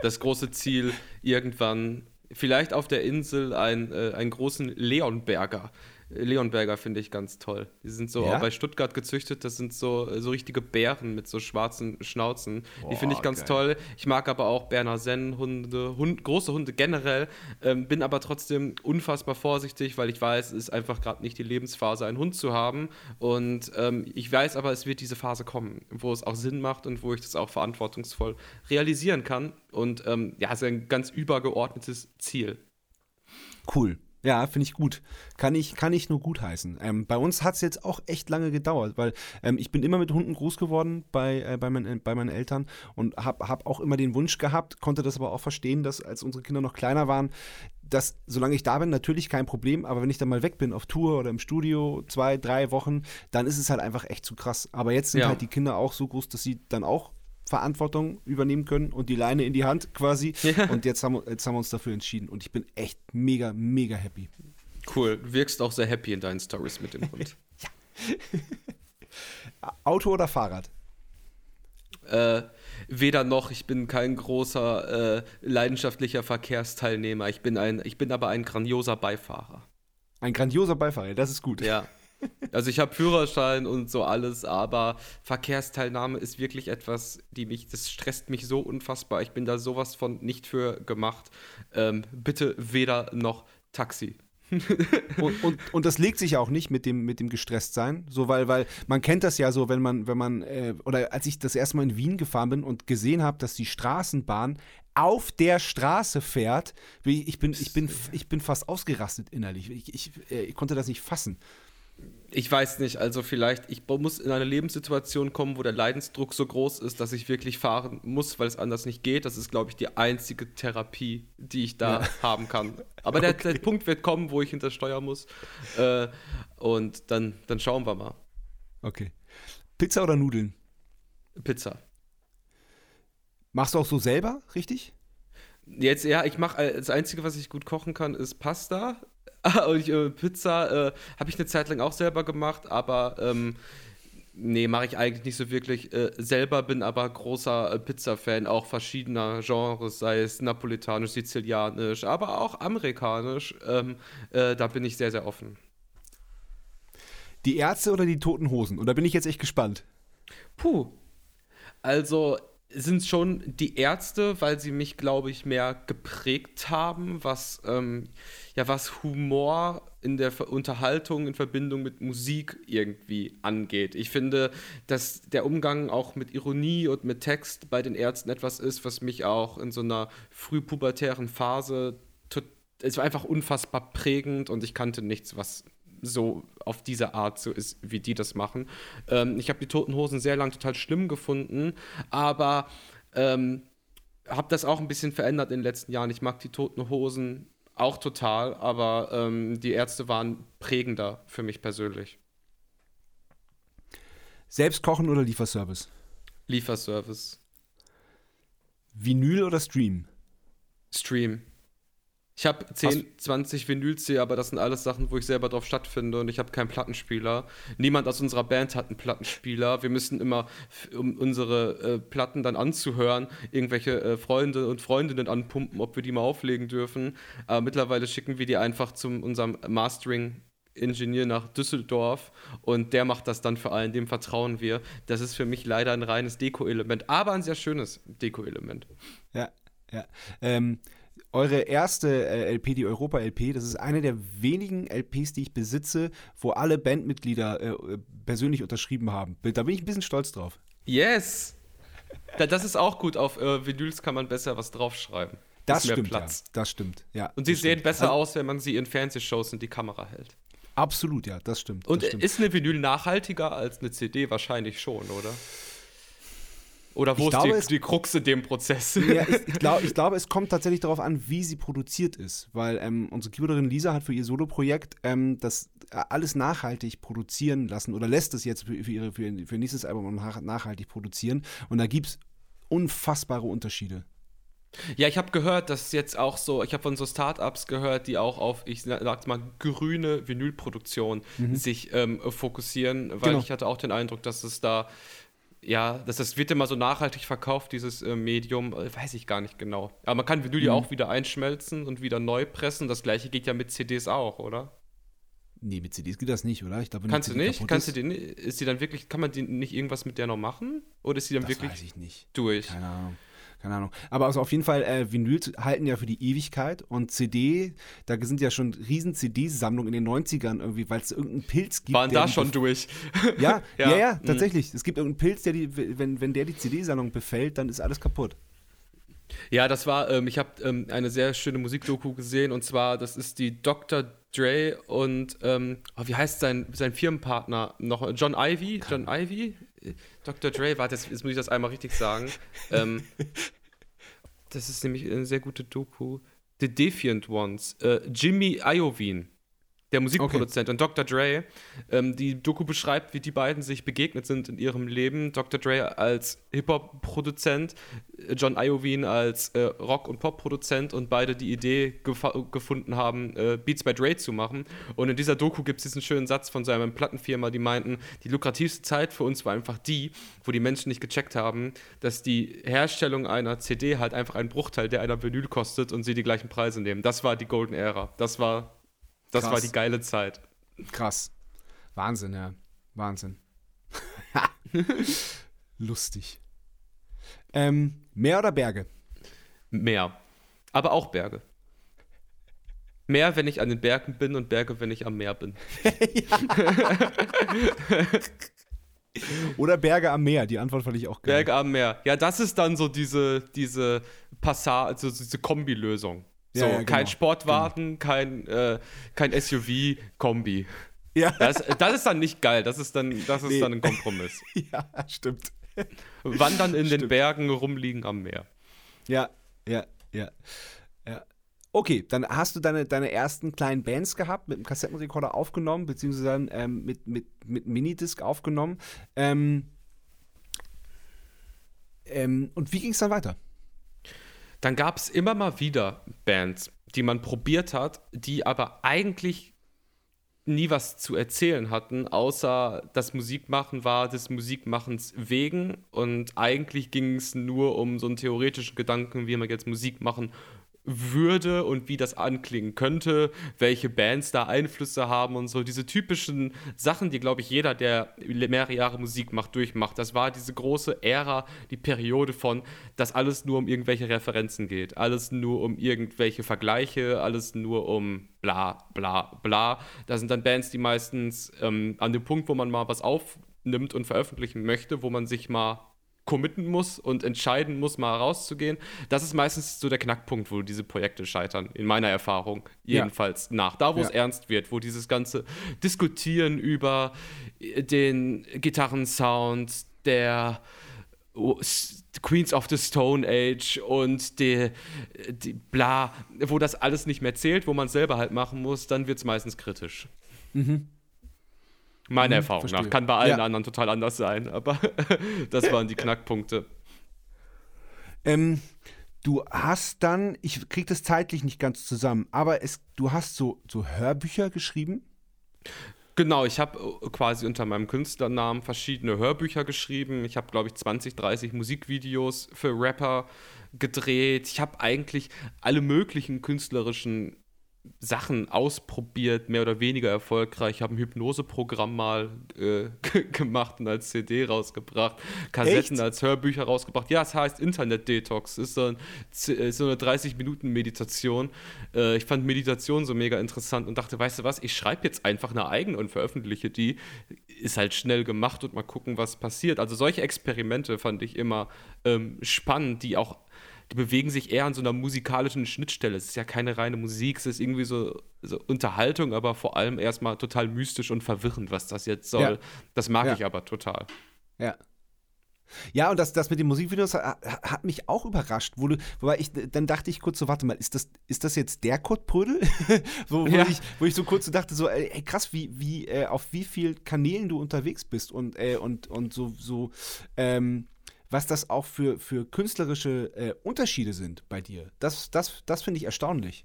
Das große Ziel, irgendwann vielleicht auf der Insel ein, äh, einen großen Leonberger Leonberger finde ich ganz toll. Die sind so ja? auch bei Stuttgart gezüchtet, das sind so, so richtige Bären mit so schwarzen Schnauzen. Boah, die finde ich ganz geil. toll. Ich mag aber auch Berner Sennenhunde, Hund, große Hunde generell, ähm, bin aber trotzdem unfassbar vorsichtig, weil ich weiß, es ist einfach gerade nicht die Lebensphase, einen Hund zu haben. Und ähm, ich weiß aber, es wird diese Phase kommen, wo es auch Sinn macht und wo ich das auch verantwortungsvoll realisieren kann. Und ähm, ja, es ist ein ganz übergeordnetes Ziel. Cool. Ja, finde ich gut. Kann ich, kann ich nur gut heißen. Ähm, bei uns hat es jetzt auch echt lange gedauert, weil ähm, ich bin immer mit Hunden groß geworden bei, äh, bei, mein, bei meinen Eltern und habe hab auch immer den Wunsch gehabt, konnte das aber auch verstehen, dass als unsere Kinder noch kleiner waren, dass solange ich da bin, natürlich kein Problem, aber wenn ich dann mal weg bin auf Tour oder im Studio, zwei, drei Wochen, dann ist es halt einfach echt zu krass. Aber jetzt sind ja. halt die Kinder auch so groß, dass sie dann auch Verantwortung übernehmen können und die Leine in die Hand quasi. Ja. Und jetzt haben, jetzt haben wir uns dafür entschieden. Und ich bin echt mega, mega happy. Cool. Du wirkst auch sehr happy in deinen Stories mit dem Hund. ja. Auto oder Fahrrad? Äh, weder noch. Ich bin kein großer äh, leidenschaftlicher Verkehrsteilnehmer. Ich bin, ein, ich bin aber ein grandioser Beifahrer. Ein grandioser Beifahrer, das ist gut. Ja. Also ich habe Führerschein und so alles, aber Verkehrsteilnahme ist wirklich etwas, die mich, das stresst mich so unfassbar. Ich bin da sowas von nicht für gemacht. Ähm, bitte weder noch Taxi. und, und, und, das legt sich ja auch nicht mit dem, mit dem Gestresstsein, so weil, weil man kennt das ja so, wenn man, wenn man, äh, oder als ich das erste Mal in Wien gefahren bin und gesehen habe, dass die Straßenbahn auf der Straße fährt, ich bin, ich bin, ich bin fast ausgerastet innerlich. Ich, ich, äh, ich konnte das nicht fassen ich weiß nicht, also vielleicht, ich muss in eine Lebenssituation kommen, wo der Leidensdruck so groß ist, dass ich wirklich fahren muss, weil es anders nicht geht. Das ist, glaube ich, die einzige Therapie, die ich da ja. haben kann. Aber der, okay. der, Punkt wird kommen, wo ich hinter Steuer muss. Äh, und dann, dann schauen wir mal. Okay. Pizza oder Nudeln? Pizza. Machst du auch so selber, richtig? Jetzt, ja, ich mache, äh, das Einzige, was ich gut kochen kann, ist Pasta. und ich, äh, Pizza äh, habe ich eine Zeit lang auch selber gemacht, aber ähm, nee, mache ich eigentlich nicht so wirklich äh, selber, bin aber großer äh, Pizza-Fan, auch verschiedener Genres, sei es napolitanisch, sizilianisch, aber auch amerikanisch. Ähm, äh, da bin ich sehr, sehr offen. Die Ärzte oder die Toten Hosen? Und da bin ich jetzt echt gespannt. Puh. Also, sind schon die Ärzte, weil sie mich, glaube ich, mehr geprägt haben, was, ähm, ja, was Humor in der Unterhaltung in Verbindung mit Musik irgendwie angeht. Ich finde, dass der Umgang auch mit Ironie und mit Text bei den Ärzten etwas ist, was mich auch in so einer frühpubertären Phase es war einfach unfassbar prägend und ich kannte nichts, was so auf diese Art so ist, wie die das machen. Ähm, ich habe die Toten Hosen sehr lang total schlimm gefunden, aber ähm, habe das auch ein bisschen verändert in den letzten Jahren. Ich mag die Toten Hosen auch total, aber ähm, die Ärzte waren prägender für mich persönlich. Selbst kochen oder Lieferservice? Lieferservice. Vinyl oder Stream? Stream. Ich habe 10, 20 Vinyls hier, aber das sind alles Sachen, wo ich selber drauf stattfinde und ich habe keinen Plattenspieler. Niemand aus unserer Band hat einen Plattenspieler. Wir müssen immer, um unsere äh, Platten dann anzuhören, irgendwelche äh, Freunde und Freundinnen anpumpen, ob wir die mal auflegen dürfen. Aber mittlerweile schicken wir die einfach zu unserem Mastering Ingenieur nach Düsseldorf und der macht das dann für allen, dem vertrauen wir. Das ist für mich leider ein reines Deko-Element, aber ein sehr schönes Deko-Element. Ja, ja. Ähm, eure erste äh, LP, die Europa-LP, das ist eine der wenigen LPs, die ich besitze, wo alle Bandmitglieder äh, persönlich unterschrieben haben. Da bin ich ein bisschen stolz drauf. Yes! das ist auch gut. Auf äh, Vinyls kann man besser was draufschreiben. Das stimmt, Platz. Ja, das stimmt, ja. Und sie sehen stimmt. besser also, aus, wenn man sie in Fernsehshows in die Kamera hält. Absolut, ja, das stimmt. Und das stimmt. ist eine Vinyl nachhaltiger als eine CD? Wahrscheinlich schon, oder? Oder wo ich ist glaube, die, die Krux in dem Prozess? Ja, ich, ich, glaub, ich glaube, es kommt tatsächlich darauf an, wie sie produziert ist. Weil ähm, unsere Keyboarderin Lisa hat für ihr Solo-Projekt ähm, das äh, alles nachhaltig produzieren lassen oder lässt es jetzt für, für, ihre, für, für ihr nächstes Album nachhaltig produzieren. Und da gibt es unfassbare Unterschiede. Ja, ich habe gehört, dass jetzt auch so, ich habe von so Startups gehört, die auch auf, ich sag's mal, grüne Vinylproduktion mhm. sich ähm, fokussieren, weil genau. ich hatte auch den Eindruck, dass es da ja, das, das wird immer so nachhaltig verkauft, dieses äh, Medium, äh, weiß ich gar nicht genau. Aber man kann Vinyl mhm. ja auch wieder einschmelzen und wieder neu pressen. Das gleiche geht ja mit CDs auch, oder? Nee, mit CDs geht das nicht, oder? Ich glaube, Kannst du nicht? Kannst ist, du die, ist die dann wirklich, kann man die nicht irgendwas mit der noch machen? Oder ist die dann das wirklich weiß ich nicht. durch? Keine Ahnung keine Ahnung. Aber also auf jeden Fall, äh, Vinyl halten ja für die Ewigkeit und CD, da sind ja schon riesen CD-Sammlungen in den 90ern irgendwie, weil es irgendeinen Pilz gibt. Waren da schon durch. Ja, ja, ja, ja, mhm. tatsächlich. Es gibt irgendeinen Pilz, der die, wenn, wenn der die CD-Sammlung befällt, dann ist alles kaputt. Ja, das war, ähm, ich habe ähm, eine sehr schöne Musikdoku gesehen und zwar, das ist die Dr. Dre und, ähm, oh, wie heißt sein, sein Firmenpartner noch? John Ivy? John Ivy? Dr. Dre, warte, jetzt, jetzt muss ich das einmal richtig sagen. ähm, das ist nämlich eine sehr gute Doku. The Defiant Ones. Äh, Jimmy Iovine der Musikproduzent. Okay. Und Dr. Dre, ähm, die Doku beschreibt, wie die beiden sich begegnet sind in ihrem Leben. Dr. Dre als Hip-Hop-Produzent, äh, John Iovine als äh, Rock- und Pop-Produzent und beide die Idee gefunden haben, äh, Beats by Dre zu machen. Und in dieser Doku gibt es diesen schönen Satz von seiner Plattenfirma, die meinten, die lukrativste Zeit für uns war einfach die, wo die Menschen nicht gecheckt haben, dass die Herstellung einer CD halt einfach ein Bruchteil der einer Vinyl kostet und sie die gleichen Preise nehmen. Das war die Golden Era. Das war das Krass. war die geile Zeit. Krass. Wahnsinn, ja. Wahnsinn. Lustig. Ähm, Meer oder Berge? Meer. Aber auch Berge. Meer, wenn ich an den Bergen bin und Berge, wenn ich am Meer bin. Oder Berge am Meer, die Antwort fand ich auch geil. Berge am Meer. Ja, das ist dann so diese, diese Passage, also diese Kombilösung. So, ja, ja, kein genau. Sportwagen, genau. kein, äh, kein SUV, Kombi. Ja. Das, das ist dann nicht geil, das ist dann, das ist nee. dann ein Kompromiss. ja, stimmt. Wandern in stimmt. den Bergen, rumliegen am Meer. Ja, ja, ja. ja. Okay, dann hast du deine, deine ersten kleinen Bands gehabt, mit dem Kassettenrekorder aufgenommen, beziehungsweise dann ähm, mit, mit, mit Minidisc aufgenommen. Ähm, ähm, und wie ging es dann weiter? Dann gab es immer mal wieder Bands, die man probiert hat, die aber eigentlich nie was zu erzählen hatten, außer das Musikmachen war des Musikmachens wegen. Und eigentlich ging es nur um so einen theoretischen Gedanken, wie man jetzt Musik machen würde und wie das anklingen könnte, welche Bands da Einflüsse haben und so. Diese typischen Sachen, die, glaube ich, jeder, der mehrere Jahre Musik macht, durchmacht. Das war diese große Ära, die Periode von, dass alles nur um irgendwelche Referenzen geht. Alles nur um irgendwelche Vergleiche, alles nur um bla, bla, bla. Da sind dann Bands, die meistens ähm, an dem Punkt, wo man mal was aufnimmt und veröffentlichen möchte, wo man sich mal committen muss und entscheiden muss, mal rauszugehen. Das ist meistens so der Knackpunkt, wo diese Projekte scheitern, in meiner Erfahrung jedenfalls ja. nach. Da, wo ja. es ernst wird, wo dieses ganze Diskutieren über den Gitarrensound, der Queens of the Stone Age und die, die bla, wo das alles nicht mehr zählt, wo man es selber halt machen muss, dann wird es meistens kritisch. Mhm. Meiner mhm, Erfahrung verstehe. nach. Kann bei allen ja. anderen total anders sein, aber das waren die Knackpunkte. Ähm, du hast dann, ich kriege das zeitlich nicht ganz zusammen, aber es, du hast so, so Hörbücher geschrieben? Genau, ich habe äh, quasi unter meinem Künstlernamen verschiedene Hörbücher geschrieben. Ich habe, glaube ich, 20, 30 Musikvideos für Rapper gedreht. Ich habe eigentlich alle möglichen künstlerischen Sachen ausprobiert, mehr oder weniger erfolgreich. Ich habe ein Hypnoseprogramm mal äh, gemacht und als CD rausgebracht, Kassetten Echt? als Hörbücher rausgebracht. Ja, es heißt Internet Detox. Ist so, ein, ist so eine 30-Minuten-Meditation. Äh, ich fand Meditation so mega interessant und dachte, weißt du was, ich schreibe jetzt einfach eine eigene und veröffentliche die. Ist halt schnell gemacht und mal gucken, was passiert. Also solche Experimente fand ich immer ähm, spannend, die auch die bewegen sich eher an so einer musikalischen Schnittstelle. Es ist ja keine reine Musik, es ist irgendwie so, so Unterhaltung, aber vor allem erstmal total mystisch und verwirrend, was das jetzt soll. Ja. Das mag ja. ich aber total. Ja. Ja, und das, das mit den Musikvideos hat, hat mich auch überrascht. Wo du, wobei ich, dann dachte ich kurz so, warte mal, ist das, ist das jetzt der Kurt Prödel? wo, wo, ja. ich, wo ich so kurz so dachte, so, ey, krass, wie, wie, äh, auf wie vielen Kanälen du unterwegs bist und, äh, und, und so, so ähm, was das auch für, für künstlerische äh, Unterschiede sind bei dir. Das, das, das finde ich erstaunlich.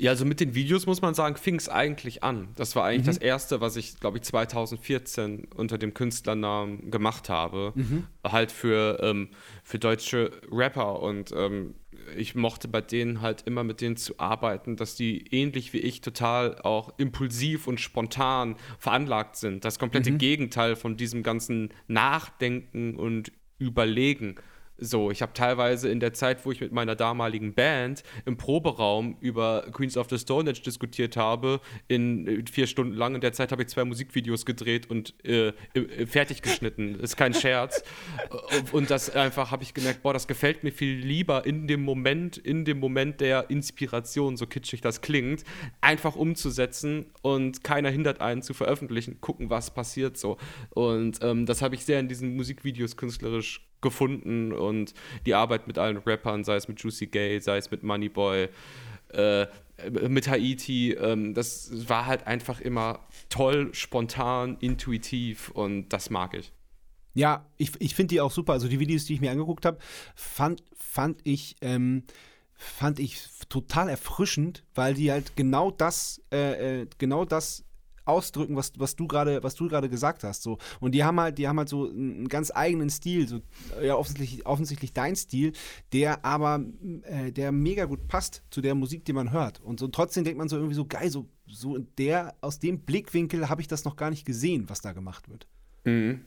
Ja, also mit den Videos muss man sagen, fing es eigentlich an. Das war eigentlich mhm. das erste, was ich, glaube ich, 2014 unter dem Künstlernamen gemacht habe. Mhm. Halt für, ähm, für deutsche Rapper. Und ähm, ich mochte bei denen halt immer mit denen zu arbeiten, dass die ähnlich wie ich total auch impulsiv und spontan veranlagt sind. Das komplette mhm. Gegenteil von diesem ganzen Nachdenken und überlegen. So, ich habe teilweise in der Zeit, wo ich mit meiner damaligen Band im Proberaum über Queens of the Stone Age diskutiert habe, in äh, vier Stunden lang, in der Zeit habe ich zwei Musikvideos gedreht und äh, äh, fertig geschnitten. Ist kein Scherz. und das einfach habe ich gemerkt, boah, das gefällt mir viel lieber in dem Moment, in dem Moment der Inspiration, so kitschig das klingt, einfach umzusetzen und keiner hindert einen zu veröffentlichen, gucken, was passiert so. Und ähm, das habe ich sehr in diesen Musikvideos künstlerisch gefunden und die Arbeit mit allen Rappern, sei es mit Juicy Gay, sei es mit Moneyboy, äh, mit Haiti, ähm, das war halt einfach immer toll, spontan, intuitiv und das mag ich. Ja, ich, ich finde die auch super. Also die Videos, die ich mir angeguckt habe, fand, fand ich ähm, fand ich total erfrischend, weil die halt genau das, äh, äh genau das ausdrücken, was, was du gerade, was du gerade gesagt hast. So. Und die haben halt, die haben halt so einen ganz eigenen Stil, so ja, offensichtlich, offensichtlich dein Stil, der aber äh, der mega gut passt zu der Musik, die man hört. Und so trotzdem denkt man so irgendwie so geil, so, so der, aus dem Blickwinkel habe ich das noch gar nicht gesehen, was da gemacht wird. Mhm.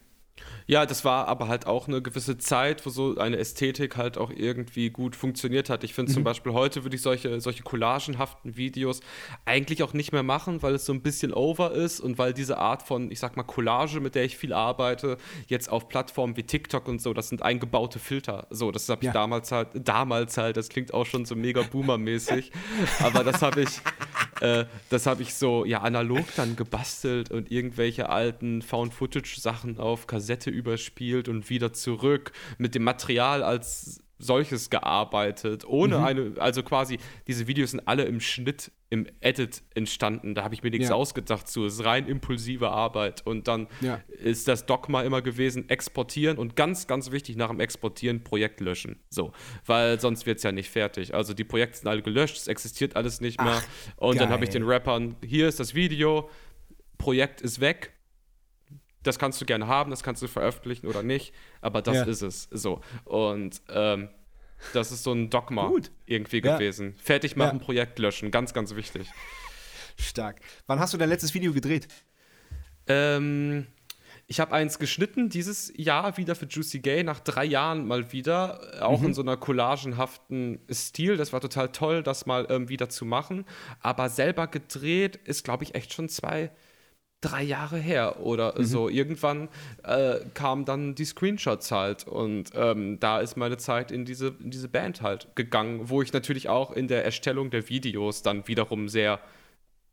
Ja, das war aber halt auch eine gewisse Zeit, wo so eine Ästhetik halt auch irgendwie gut funktioniert hat. Ich finde mhm. zum Beispiel heute würde ich solche, solche collagenhaften Videos eigentlich auch nicht mehr machen, weil es so ein bisschen over ist und weil diese Art von, ich sag mal, Collage, mit der ich viel arbeite, jetzt auf Plattformen wie TikTok und so, das sind eingebaute Filter. So, das habe ich ja. damals halt, damals halt, das klingt auch schon so mega boomermäßig, aber das habe ich, äh, das habe ich so, ja, analog dann gebastelt und irgendwelche alten Found-Footage-Sachen auf Kassette Kassette überspielt und wieder zurück mit dem Material als solches gearbeitet, ohne mhm. eine, also quasi, diese Videos sind alle im Schnitt, im Edit entstanden. Da habe ich mir nichts ja. ausgedacht zu. Es ist rein impulsive Arbeit. Und dann ja. ist das Dogma immer gewesen, exportieren und ganz, ganz wichtig, nach dem Exportieren Projekt löschen. So, weil sonst wird es ja nicht fertig. Also die Projekte sind alle gelöscht, es existiert alles nicht mehr. Ach, und geil. dann habe ich den Rappern, hier ist das Video, Projekt ist weg, das kannst du gerne haben, das kannst du veröffentlichen oder nicht, aber das ja. ist es. So. Und ähm, das ist so ein Dogma Gut. irgendwie ja. gewesen. Fertig machen, ja. Projekt löschen, ganz, ganz wichtig. Stark. Wann hast du dein letztes Video gedreht? Ähm, ich habe eins geschnitten dieses Jahr wieder für Juicy Gay, nach drei Jahren mal wieder, auch mhm. in so einer collagenhaften Stil. Das war total toll, das mal ähm, wieder zu machen. Aber selber gedreht ist, glaube ich, echt schon zwei, drei Jahre her oder mhm. so. Irgendwann äh, kamen dann die Screenshots halt und ähm, da ist meine Zeit in diese, in diese Band halt gegangen, wo ich natürlich auch in der Erstellung der Videos dann wiederum sehr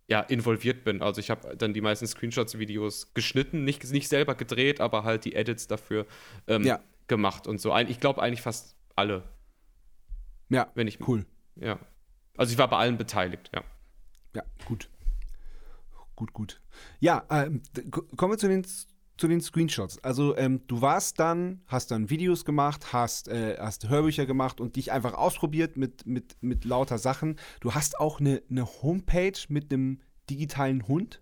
ja, involviert bin. Also ich habe dann die meisten Screenshots-Videos geschnitten, nicht, nicht selber gedreht, aber halt die Edits dafür ähm, ja. gemacht und so. Ich glaube eigentlich fast alle. Ja, wenn ich cool. Ja. Also ich war bei allen beteiligt, ja. Ja, gut. Gut, gut. Ja, äh, kommen wir zu den, zu den Screenshots. Also ähm, du warst dann, hast dann Videos gemacht, hast, äh, hast Hörbücher gemacht und dich einfach ausprobiert mit, mit, mit lauter Sachen. Du hast auch eine, eine Homepage mit einem digitalen Hund.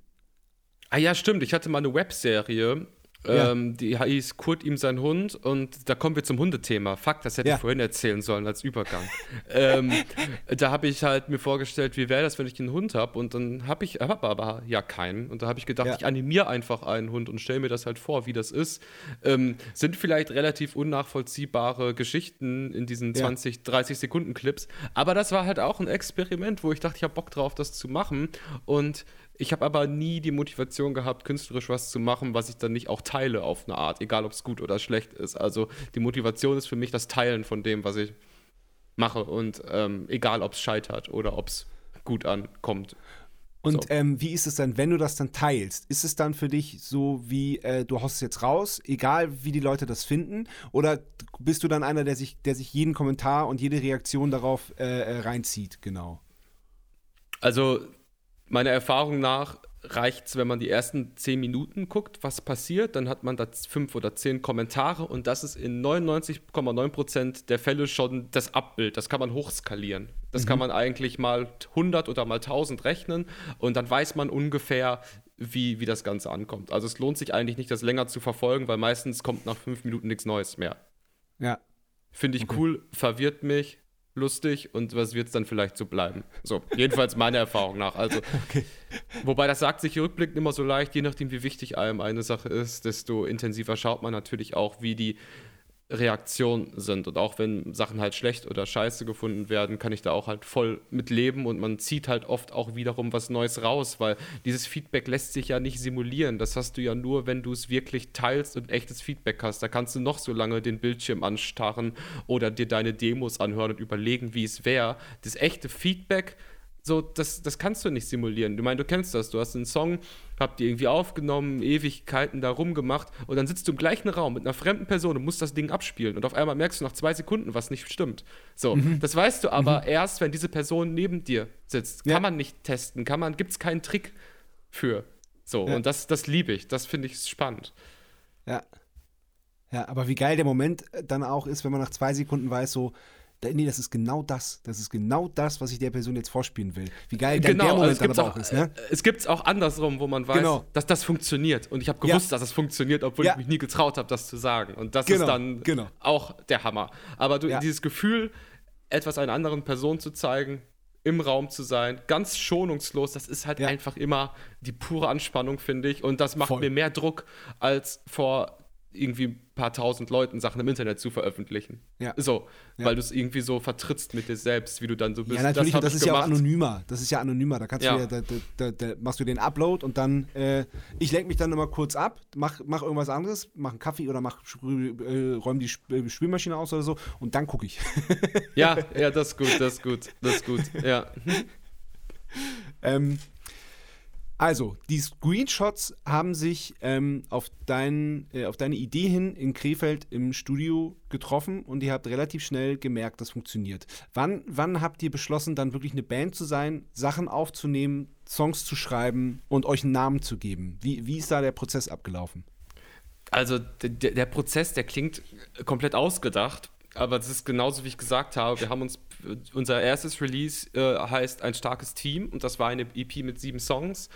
Ah ja, stimmt. Ich hatte mal eine Webserie, ja. Ähm, die hieß Kurt ihm sein Hund und da kommen wir zum Hundethema. Fuck, das hätte ja. ich vorhin erzählen sollen als Übergang. ähm, da habe ich halt mir vorgestellt, wie wäre das, wenn ich einen Hund habe und dann habe ich hab aber ja keinen und da habe ich gedacht, ja. ich animiere einfach einen Hund und stelle mir das halt vor, wie das ist. Ähm, sind vielleicht relativ unnachvollziehbare Geschichten in diesen 20, 30 Sekunden Clips, aber das war halt auch ein Experiment, wo ich dachte, ich habe Bock drauf, das zu machen und ich habe aber nie die Motivation gehabt, künstlerisch was zu machen, was ich dann nicht auch teile auf eine Art, egal ob es gut oder schlecht ist. Also die Motivation ist für mich das Teilen von dem, was ich mache und ähm, egal ob es scheitert oder ob es gut ankommt. Und so. ähm, wie ist es dann, wenn du das dann teilst? Ist es dann für dich so wie, äh, du haust es jetzt raus, egal wie die Leute das finden? Oder bist du dann einer, der sich, der sich jeden Kommentar und jede Reaktion darauf äh, äh reinzieht? Genau. Also meiner Erfahrung nach reicht es, wenn man die ersten zehn Minuten guckt, was passiert, dann hat man da fünf oder zehn Kommentare und das ist in 99,9% der Fälle schon das Abbild. Das kann man hochskalieren. Das mhm. kann man eigentlich mal 100 oder mal 1000 rechnen und dann weiß man ungefähr, wie, wie das Ganze ankommt. Also es lohnt sich eigentlich nicht, das länger zu verfolgen, weil meistens kommt nach fünf Minuten nichts Neues mehr. Ja. Finde ich okay. cool, verwirrt mich, lustig und was wird es dann vielleicht so bleiben. So, jedenfalls meiner Erfahrung nach. Also, okay. wobei das sagt sich rückblickend immer so leicht, je nachdem, wie wichtig einem eine Sache ist, desto intensiver schaut man natürlich auch, wie die Reaktionen sind. Und auch wenn Sachen halt schlecht oder scheiße gefunden werden, kann ich da auch halt voll mit leben und man zieht halt oft auch wiederum was Neues raus, weil dieses Feedback lässt sich ja nicht simulieren. Das hast du ja nur, wenn du es wirklich teilst und echtes Feedback hast. Da kannst du noch so lange den Bildschirm anstarren oder dir deine Demos anhören und überlegen, wie es wäre. Das echte Feedback so, das, das kannst du nicht simulieren. Du meinst, du kennst das. Du hast einen Song, habt die irgendwie aufgenommen, Ewigkeiten da rumgemacht und dann sitzt du im gleichen Raum mit einer fremden Person und musst das Ding abspielen und auf einmal merkst du nach zwei Sekunden, was nicht stimmt. So, mhm. das weißt du aber mhm. erst, wenn diese Person neben dir sitzt. Kann ja. man nicht testen, kann man, gibt es keinen Trick für. So, ja. und das, das liebe ich. Das finde ich spannend. Ja. Ja, aber wie geil der Moment dann auch ist, wenn man nach zwei Sekunden weiß, so, nee, das ist genau das. Das ist genau das, was ich der Person jetzt vorspielen will. Wie geil genau, der Moment also dann aber auch, ist. Ne? Äh, es gibt es auch andersrum, wo man weiß, genau. dass das funktioniert. Und ich habe gewusst, ja. dass es funktioniert, obwohl ja. ich mich nie getraut habe, das zu sagen. Und das genau. ist dann genau. auch der Hammer. Aber du, ja. dieses Gefühl, etwas einer anderen Person zu zeigen, im Raum zu sein, ganz schonungslos, das ist halt einfach immer die pure Anspannung, finde ich. Und das macht Voll. mir mehr Druck als vor irgendwie ein paar tausend Leuten Sachen im Internet zu veröffentlichen. Ja. So, ja. weil du es irgendwie so vertrittst mit dir selbst, wie du dann so bist. Ja, natürlich, das, das ist gemacht. ja auch anonymer. Das ist ja anonymer. Da kannst ja. du ja, da, da, da, machst du den Upload und dann, äh, ich lenke mich dann immer kurz ab, mach, mach irgendwas anderes, mach einen Kaffee oder mach, äh, räum die äh, Spülmaschine aus oder so und dann gucke ich. ja, ja, das ist gut, das ist gut, das ist gut, ja. ähm, also, die Screenshots haben sich ähm, auf, dein, äh, auf deine Idee hin in Krefeld im Studio getroffen und ihr habt relativ schnell gemerkt, das funktioniert. Wann, wann habt ihr beschlossen, dann wirklich eine Band zu sein, Sachen aufzunehmen, Songs zu schreiben und euch einen Namen zu geben? Wie, wie ist da der Prozess abgelaufen? Also, der, der Prozess, der klingt komplett ausgedacht, aber das ist genauso, wie ich gesagt habe. Wir haben uns, unser erstes Release äh, heißt Ein starkes Team und das war eine EP mit sieben Songs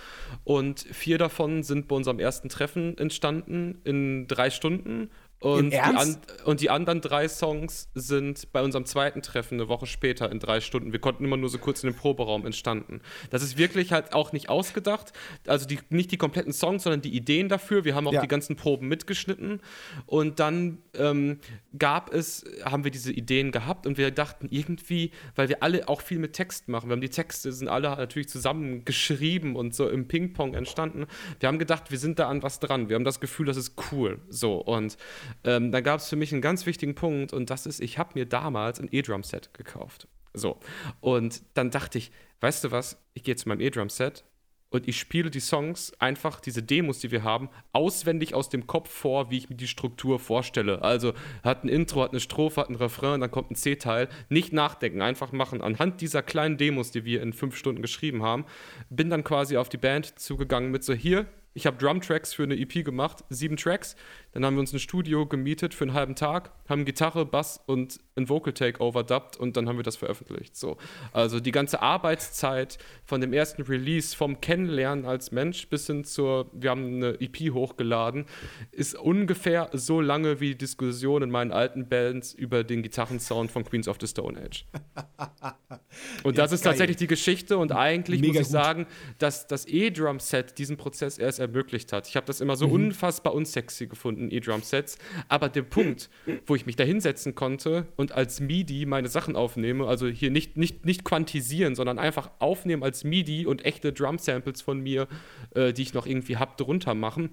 und vier davon sind bei unserem ersten Treffen entstanden in drei Stunden Und die, an, und die, anderen drei Songs sind bei unserem zweiten Treffen eine Woche später in drei Stunden. Wir konnten immer nur so kurz in den Proberaum entstanden. Das ist wirklich halt auch nicht ausgedacht. Also die, nicht die kompletten Songs, sondern die Ideen dafür. Wir haben auch ja. die ganzen Proben mitgeschnitten. Und dann ähm, gab es, haben wir diese Ideen gehabt und wir dachten irgendwie, weil wir alle auch viel mit Text machen. Wir haben die Texte, sind alle natürlich zusammengeschrieben und so im Ping-Pong entstanden. Wir haben gedacht, wir sind da an was dran. Wir haben das Gefühl, das ist cool. So und ähm, da gab es für mich einen ganz wichtigen Punkt und das ist, ich habe mir damals ein E-Drum-Set gekauft. So. Und dann dachte ich, weißt du was, ich gehe zu meinem E-Drum-Set und ich spiele die Songs, einfach diese Demos, die wir haben, auswendig aus dem Kopf vor, wie ich mir die Struktur vorstelle. Also hat ein Intro, hat eine Strophe, hat ein Refrain, dann kommt ein C-Teil. Nicht nachdenken, einfach machen. Anhand dieser kleinen Demos, die wir in fünf Stunden geschrieben haben, bin dann quasi auf die Band zugegangen mit so, hier, ich habe Drum-Tracks für eine EP gemacht, sieben Tracks. Dann haben wir uns ein Studio gemietet für einen halben Tag, haben Gitarre, Bass und ein Vocal Take overdubbt und dann haben wir das veröffentlicht. So. Also die ganze Arbeitszeit von dem ersten Release, vom Kennenlernen als Mensch bis hin zur, wir haben eine EP hochgeladen, ist ungefähr so lange wie die Diskussion in meinen alten Bands über den Gitarrensound von Queens of the Stone Age. Und das ja, ist geil. tatsächlich die Geschichte und eigentlich Mega muss ich gut. sagen, dass das E-Drum-Set diesen Prozess erst ermöglicht hat. Ich habe das immer so mhm. unfassbar unsexy gefunden, E-Drum-Sets. Aber der Punkt, wo ich mich da hinsetzen konnte und als MIDI meine Sachen aufnehme, also hier nicht, nicht, nicht quantisieren, sondern einfach aufnehmen als MIDI und echte Drum-Samples von mir, äh, die ich noch irgendwie habe, drunter machen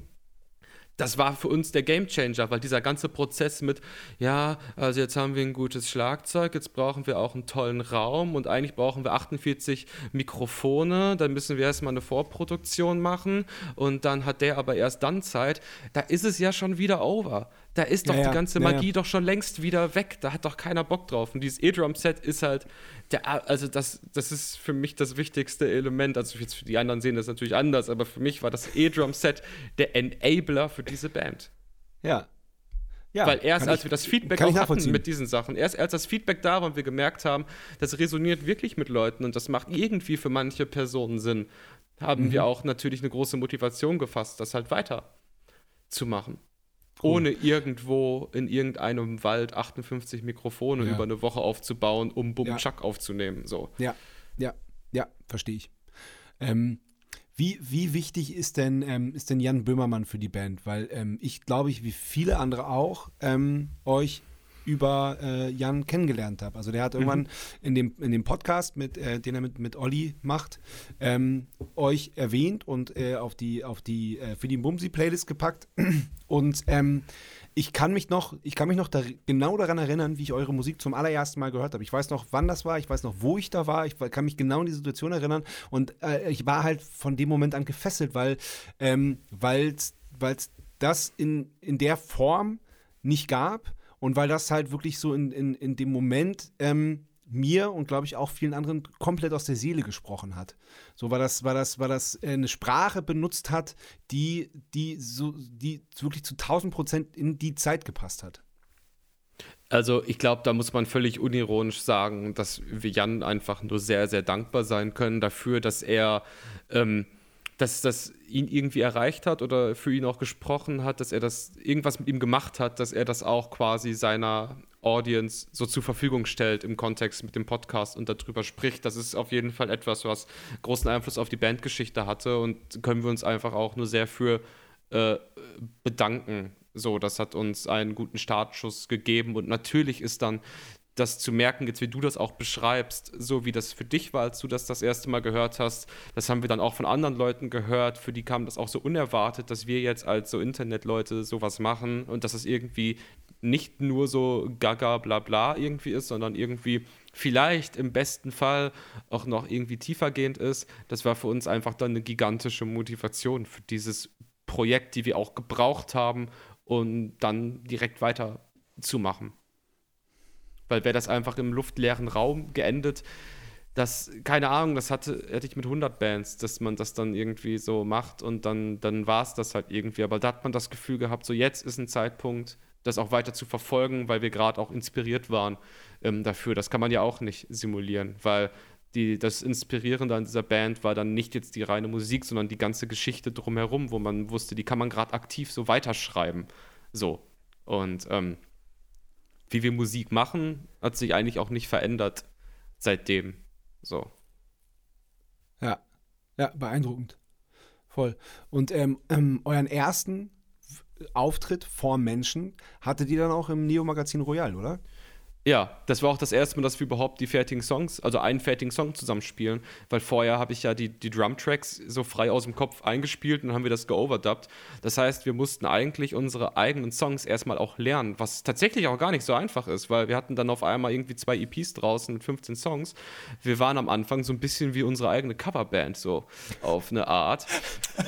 das war für uns der Gamechanger, weil dieser ganze Prozess mit, ja, also jetzt haben wir ein gutes Schlagzeug, jetzt brauchen wir auch einen tollen Raum und eigentlich brauchen wir 48 Mikrofone, dann müssen wir erstmal eine Vorproduktion machen und dann hat der aber erst dann Zeit, da ist es ja schon wieder over. Da ist doch ja, die ganze Magie ja, doch schon längst wieder weg. Da hat doch keiner Bock drauf. Und dieses E-Drum-Set ist halt, der, also das, das ist für mich das wichtigste Element. Also jetzt für die anderen sehen das natürlich anders, aber für mich war das E-Drum-Set der Enabler für diese Band. Ja. Ja, Weil erst als ich, wir das Feedback auch hatten mit diesen Sachen, erst als das Feedback da war und wir gemerkt haben, das resoniert wirklich mit Leuten und das macht irgendwie für manche Personen Sinn, haben mhm. wir auch natürlich eine große Motivation gefasst, das halt weiter zu machen. Cool. Ohne irgendwo in irgendeinem Wald 58 Mikrofone ja. über eine Woche aufzubauen, um Bum ja. Aufzunehmen. So. Ja, ja, ja, verstehe ich. Ähm, wie, wie wichtig ist denn, ähm, ist denn Jan Böhmermann für die Band? Weil ähm, ich glaube, ich, wie viele andere auch, ähm, euch über äh, Jan kennengelernt habe. Also der hat irgendwann mhm. in, dem, in dem Podcast, mit, äh, den er mit, mit Olli macht, ähm, euch erwähnt und äh, auf die, auf die äh, für die Bumsi-Playlist gepackt. Und ähm, ich kann mich noch, ich kann mich noch da, genau daran erinnern, wie ich eure Musik zum allerersten Mal gehört habe. Ich weiß noch, wann das war, ich weiß noch, wo ich da war, ich kann mich genau an die Situation erinnern und äh, ich war halt von dem Moment an gefesselt, weil ähm, es das in, in der Form nicht gab und weil das halt wirklich so in, in, in dem Moment ähm, mir und glaube ich auch vielen anderen komplett aus der Seele gesprochen hat. So war das, war das, war das äh, eine Sprache benutzt hat, die, die so, die wirklich zu 1000 Prozent in die Zeit gepasst hat. Also ich glaube, da muss man völlig unironisch sagen, dass wir Jan einfach nur sehr, sehr dankbar sein können dafür, dass er ähm, dass das ihn irgendwie erreicht hat oder für ihn auch gesprochen hat, dass er das irgendwas mit ihm gemacht hat, dass er das auch quasi seiner Audience so zur Verfügung stellt im Kontext mit dem Podcast und darüber spricht. Das ist auf jeden Fall etwas, was großen Einfluss auf die Bandgeschichte hatte und können wir uns einfach auch nur sehr für äh, bedanken. So, das hat uns einen guten Startschuss gegeben und natürlich ist dann das zu merken, jetzt wie du das auch beschreibst, so wie das für dich war, als du das das erste Mal gehört hast, das haben wir dann auch von anderen Leuten gehört, für die kam das auch so unerwartet, dass wir jetzt als so Internetleute sowas machen und dass es irgendwie nicht nur so gaga bla bla irgendwie ist, sondern irgendwie vielleicht im besten Fall auch noch irgendwie tiefergehend ist. Das war für uns einfach dann eine gigantische Motivation für dieses Projekt, die wir auch gebraucht haben, um dann direkt weiterzumachen. Weil wäre das einfach im luftleeren Raum geendet, das, keine Ahnung, das hatte, hätte ich mit 100 Bands, dass man das dann irgendwie so macht und dann, dann war es das halt irgendwie. Aber da hat man das Gefühl gehabt, so jetzt ist ein Zeitpunkt, das auch weiter zu verfolgen, weil wir gerade auch inspiriert waren ähm, dafür. Das kann man ja auch nicht simulieren, weil die, das Inspirierende an dieser Band war dann nicht jetzt die reine Musik, sondern die ganze Geschichte drumherum, wo man wusste, die kann man gerade aktiv so weiterschreiben. So. Und ähm, wie wir Musik machen, hat sich eigentlich auch nicht verändert seitdem. So. Ja, ja, beeindruckend. Voll. Und ähm, ähm, euren ersten Auftritt vor Menschen hattet ihr dann auch im Neo-Magazin Royal, oder? Ja, das war auch das erste Mal, dass wir überhaupt die fertigen Songs, also einen fertigen Song zusammenspielen, weil vorher habe ich ja die, die Drum-Tracks so frei aus dem Kopf eingespielt und dann haben wir das geoverdubbt. Das heißt, wir mussten eigentlich unsere eigenen Songs erstmal auch lernen, was tatsächlich auch gar nicht so einfach ist, weil wir hatten dann auf einmal irgendwie zwei EPs draußen mit 15 Songs. Wir waren am Anfang so ein bisschen wie unsere eigene Coverband, so auf eine Art.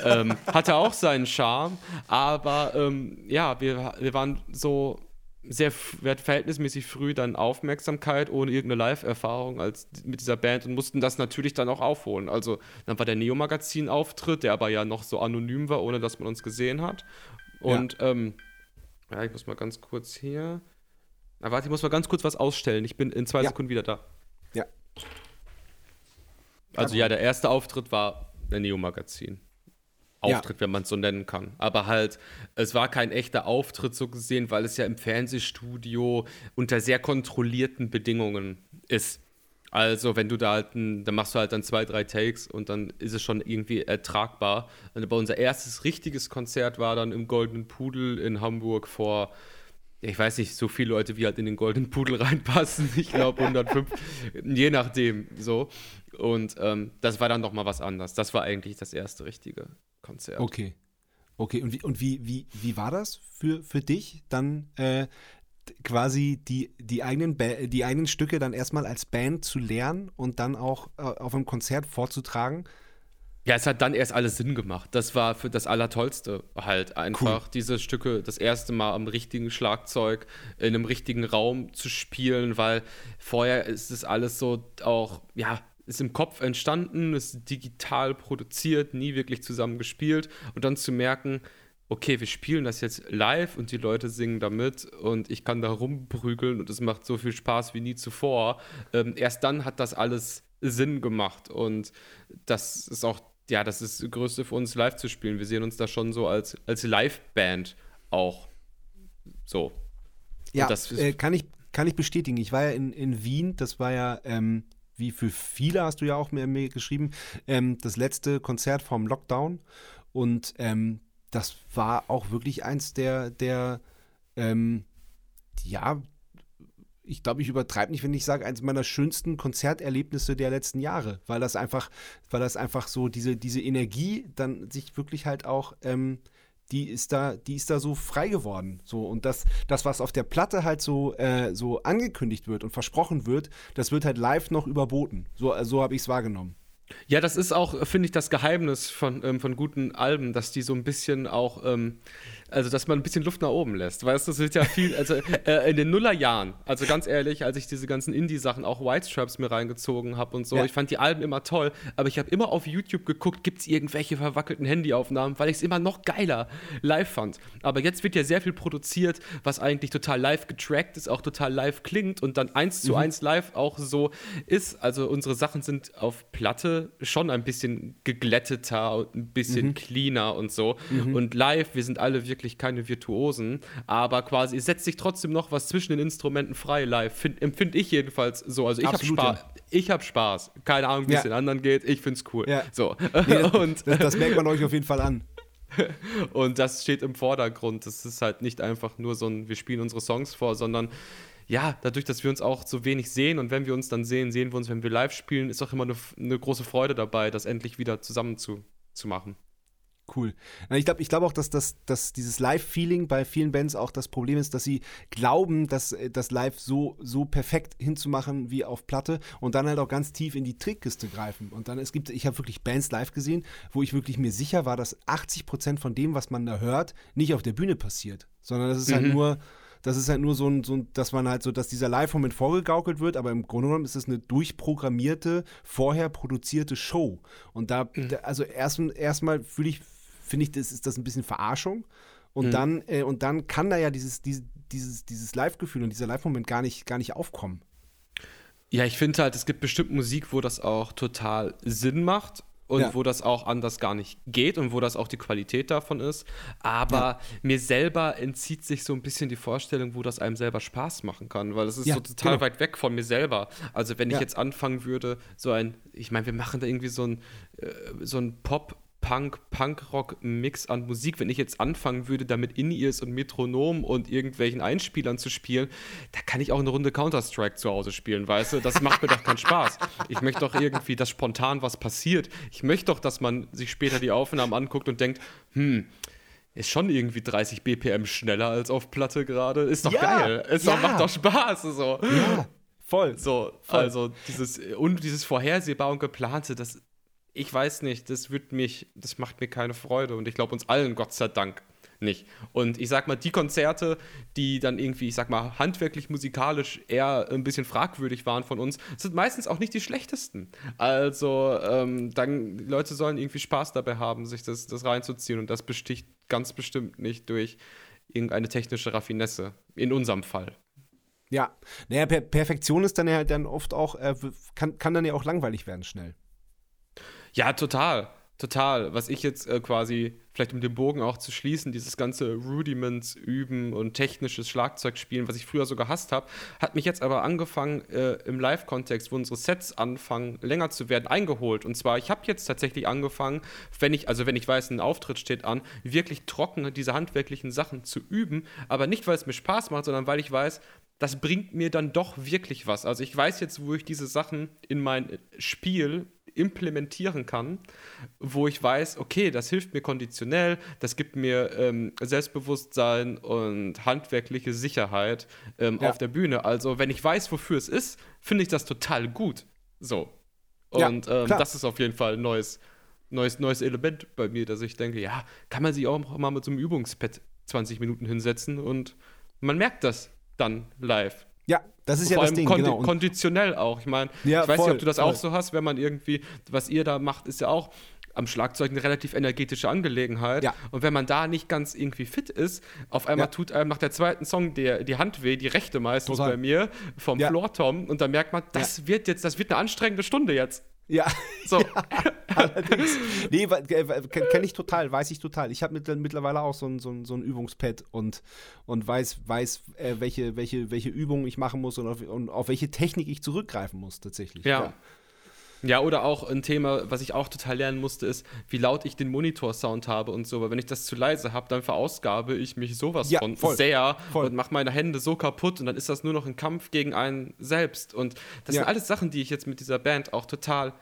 ähm, hatte auch seinen Charme, aber ähm, ja, wir, wir waren so sehr verhältnismäßig früh dann Aufmerksamkeit ohne irgendeine Live-Erfahrung als mit dieser Band und mussten das natürlich dann auch aufholen. Also dann war der Neo-Magazin-Auftritt, der aber ja noch so anonym war, ohne dass man uns gesehen hat. Und ja, ähm, ja ich muss mal ganz kurz hier. Na, warte, ich muss mal ganz kurz was ausstellen. Ich bin in zwei ja. Sekunden wieder da. Ja. Also ja, der erste Auftritt war der Neo-Magazin. Auftritt, ja. wenn man es so nennen kann. Aber halt, es war kein echter Auftritt so gesehen, weil es ja im Fernsehstudio unter sehr kontrollierten Bedingungen ist. Also, wenn du da halt, ein, dann machst du halt dann zwei, drei Takes und dann ist es schon irgendwie ertragbar. Aber unser erstes richtiges Konzert war dann im Goldenen Pudel in Hamburg vor, ich weiß nicht, so viele Leute, wie halt in den Goldenen Pudel reinpassen. Ich glaube 105, je nachdem, so. Und ähm, das war dann nochmal was anderes. Das war eigentlich das erste richtige Konzert. Okay. Okay, und wie, und wie, wie, wie war das für, für dich, dann äh, quasi die, die, eigenen die eigenen Stücke dann erstmal als Band zu lernen und dann auch äh, auf einem Konzert vorzutragen? Ja, es hat dann erst alles Sinn gemacht. Das war für das Allertollste halt einfach, cool. diese Stücke das erste Mal am richtigen Schlagzeug in einem richtigen Raum zu spielen, weil vorher ist es alles so auch, ja, ist im Kopf entstanden, ist digital produziert, nie wirklich zusammen gespielt und dann zu merken, okay, wir spielen das jetzt live und die Leute singen damit und ich kann da rumprügeln und es macht so viel Spaß wie nie zuvor. Ähm, erst dann hat das alles Sinn gemacht und das ist auch, ja, das ist das Größte für uns, live zu spielen. Wir sehen uns da schon so als, als Live-Band auch so. Ja, das äh, kann, ich, kann ich bestätigen. Ich war ja in, in Wien, das war ja ähm, wie für viele hast du ja auch mir, geschrieben, ähm, das letzte Konzert vom Lockdown. Und ähm, das war auch wirklich eins der, der ähm, ja, ich glaube, ich übertreibe nicht, wenn ich sage, eins meiner schönsten Konzerterlebnisse der letzten Jahre, weil das einfach, weil das einfach so diese, diese Energie dann sich wirklich halt auch ähm, die ist da, die ist da so frei geworden. So, und das, das, was auf der Platte halt so, äh, so angekündigt wird und versprochen wird, das wird halt live noch überboten. So, so habe ich es wahrgenommen. Ja, das ist auch, finde ich, das Geheimnis von, ähm, von guten Alben, dass die so ein bisschen auch ähm, also dass man ein bisschen Luft nach oben lässt. Weißt du, es wird ja viel, also äh, in den Nullerjahren, also ganz ehrlich, als ich diese ganzen Indie-Sachen, auch White Straps mir reingezogen habe und so, ja. ich fand die Alben immer toll, aber ich habe immer auf YouTube geguckt, gibt es irgendwelche verwackelten Handyaufnahmen, weil ich es immer noch geiler live fand. Aber jetzt wird ja sehr viel produziert, was eigentlich total live getrackt ist, auch total live klingt und dann eins zu mhm. eins live auch so ist. Also unsere Sachen sind auf Platte schon ein bisschen geglätteter und ein bisschen mhm. cleaner und so. Mhm. Und live, wir sind alle wirklich keine Virtuosen, aber quasi es setzt sich trotzdem noch was zwischen den Instrumenten frei live, empfinde ich jedenfalls so. Also ich habe Spaß. Ich habe Spaß. Keine Ahnung, wie ja. es den anderen geht. Ich finde es cool. Ja. So. Nee, und das, das merkt man euch auf jeden Fall an. und das steht im Vordergrund. Das ist halt nicht einfach nur so ein, wir spielen unsere Songs vor, sondern ja, dadurch, dass wir uns auch so wenig sehen und wenn wir uns dann sehen, sehen wir uns, wenn wir live spielen, ist auch immer eine, eine große Freude dabei, das endlich wieder zusammen zu, zu machen. Cool. Ich glaube ich glaub auch, dass, dass, dass dieses Live-Feeling bei vielen Bands auch das Problem ist, dass sie glauben, dass äh, das Live so, so perfekt hinzumachen wie auf Platte und dann halt auch ganz tief in die Trickkiste greifen. Und dann, es gibt, ich habe wirklich Bands live gesehen, wo ich wirklich mir sicher war, dass 80 Prozent von dem, was man da hört, nicht auf der Bühne passiert, sondern das ist halt mhm. halt nur das ist halt nur so ein, so ein, dass man halt so, dass dieser Live-Moment vorgegaukelt wird, aber im Grunde genommen ist es eine durchprogrammierte, vorher produzierte Show. Und da, mhm. also erstmal erst fühle ich, finde ich, das ist das ein bisschen Verarschung. Und mhm. dann, äh, und dann kann da ja dieses, dieses, dieses, dieses Live-Gefühl und dieser Live-Moment gar nicht, gar nicht aufkommen. Ja, ich finde halt, es gibt bestimmt Musik, wo das auch total Sinn macht. Und Ja. wo das auch anders gar nicht geht und wo das auch die Qualität davon ist. Aber Ja. mir selber entzieht sich so ein bisschen die Vorstellung, wo das einem selber Spaß machen kann, weil es ist Ja, so total genau. weit weg von mir selber. Also wenn ich jetzt anfangen würde, so ein, ich meine, wir machen da irgendwie so ein, äh, so ein Pop- Punk, Punkrock-Mix an Musik, wenn ich jetzt anfangen würde, damit In-Ears und Metronom und irgendwelchen Einspielern zu spielen, da kann ich auch eine Runde Counter-Strike zu Hause spielen, weißt du? Das macht mir doch keinen Spaß. Ich möchte doch irgendwie, dass spontan was passiert. Ich möchte doch, dass man sich später die Aufnahmen anguckt und denkt, hm, ist schon irgendwie 30 BPM schneller als auf Platte gerade. Ist doch Ja, geil. Ist doch, ja. macht doch Spaß. So. Ja, voll. So, Voll. also dieses und dieses vorhersehbar und geplante, das ich weiß nicht, das wird mich, das macht mir keine Freude und ich glaube uns allen Gott sei Dank nicht. Und ich sag mal, die Konzerte, die dann irgendwie, ich sag mal, handwerklich, musikalisch eher ein bisschen fragwürdig waren von uns, sind meistens auch nicht die schlechtesten. Also, ähm, dann, die Leute sollen irgendwie Spaß dabei haben, sich das, das reinzuziehen und das besticht ganz bestimmt nicht durch irgendeine technische Raffinesse. In unserem Fall. Ja, naja, per Perfektion ist dann ja dann oft auch, äh, kann, kann dann ja auch langweilig werden schnell. Ja, total. Total. Was ich jetzt äh, quasi, vielleicht um den Bogen auch zu schließen, dieses ganze Rudiments üben und technisches Schlagzeugspielen, was ich früher so gehasst habe, hat mich jetzt aber angefangen, äh, im Live-Kontext, wo unsere Sets anfangen, länger zu werden, eingeholt. Und zwar, ich habe jetzt tatsächlich angefangen, wenn ich, also wenn ich weiß, ein Auftritt steht an, wirklich trocken diese handwerklichen Sachen zu üben, aber nicht, weil es mir Spaß macht, sondern weil ich weiß, das bringt mir dann doch wirklich was. Also ich weiß jetzt, wo ich diese Sachen in mein Spiel implementieren kann, wo ich weiß, okay, das hilft mir konditionell, das gibt mir ähm, Selbstbewusstsein und handwerkliche Sicherheit ähm, Ja. auf der Bühne. Also wenn ich weiß, wofür es ist, finde ich das total gut. So. Ja, Und ähm, klar. das ist auf jeden Fall ein neues, neues, neues Element bei mir, dass ich denke, ja, kann man sich auch mal mit so einem Übungspad 20 Minuten hinsetzen und man merkt das dann live. Ja, das ist Vor ja das Ding, kondi genau. Konditionell auch. Ich meine, Ja, ich weiß voll, nicht, ob du das auch voll. so hast, wenn man irgendwie, was ihr da macht, ist ja auch am Schlagzeug eine relativ energetische Angelegenheit. Ja. Und wenn man da nicht ganz irgendwie fit ist, auf einmal Ja. tut einem nach der zweiten Song der, die Hand weh, die rechte meistens Total. bei mir, vom Ja. Floor-Tom. Und dann merkt man, das wird jetzt, das wird eine anstrengende Stunde jetzt. ja, So. allerdings. Nee, kenne ich total, weiß ich total. Ich habe mit, mittlerweile auch so ein, so ein, so ein Übungspad und, und weiß, weiß äh, welche, welche, welche Übungen ich machen muss und auf, und auf welche Technik ich zurückgreifen muss, tatsächlich. Ja. Ja, oder auch ein Thema, was ich auch total lernen musste, ist, wie laut ich den Monitor-Sound habe und so. Weil wenn ich das zu leise habe, dann verausgabe ich mich sowas Ja, von voll. sehr Voll. und mache meine Hände so kaputt und dann ist das nur noch ein Kampf gegen einen selbst. Und das Ja. sind alles Sachen, die ich jetzt mit dieser Band auch total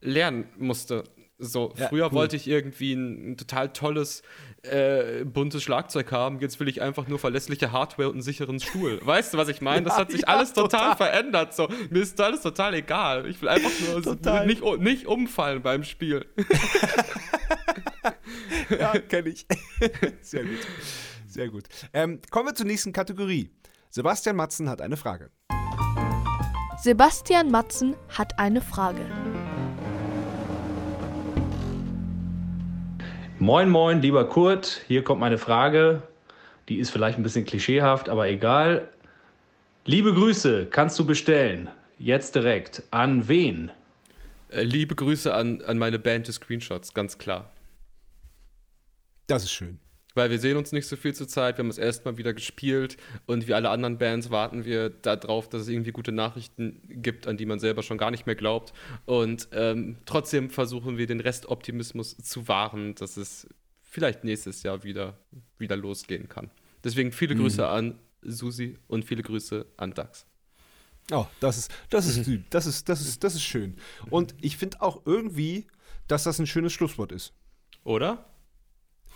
lernen musste. So, Ja, früher cool. wollte ich irgendwie ein, ein total tolles, äh, buntes Schlagzeug haben. Jetzt will ich einfach nur verlässliche Hardware und einen sicheren Stuhl. Weißt du, was ich meine? Das Ja, hat sich ja, alles total, total. verändert. So, mir ist alles total egal. Ich will einfach nur Total. nicht, nicht umfallen beim Spiel. ja kenne ich. Sehr gut. Sehr gut. Ähm, kommen wir zur nächsten Kategorie. Sebastian Matzen hat eine Frage. Sebastian Matzen hat eine Frage. Moin, moin, lieber Kurt. Hier kommt meine Frage. Die ist vielleicht ein bisschen klischeehaft, aber egal. Liebe Grüße, kannst du bestellen. Jetzt direkt. An wen? Äh, liebe Grüße an, an meine Band des Screenshots, ganz klar. Das ist schön. Weil wir sehen uns nicht so viel zur Zeit, wir haben es erstmal wieder gespielt und wie alle anderen Bands warten wir darauf, dass es irgendwie gute Nachrichten gibt, an die man selber schon gar nicht mehr glaubt. Und ähm, trotzdem versuchen wir den Restoptimismus zu wahren, dass es vielleicht nächstes Jahr wieder, wieder losgehen kann. Deswegen viele Grüße an Susi und viele Grüße an Dax. Oh, das ist, das ist süß. Das ist, das ist, das ist schön. Und ich finde auch irgendwie, dass das ein schönes Schlusswort ist. Oder?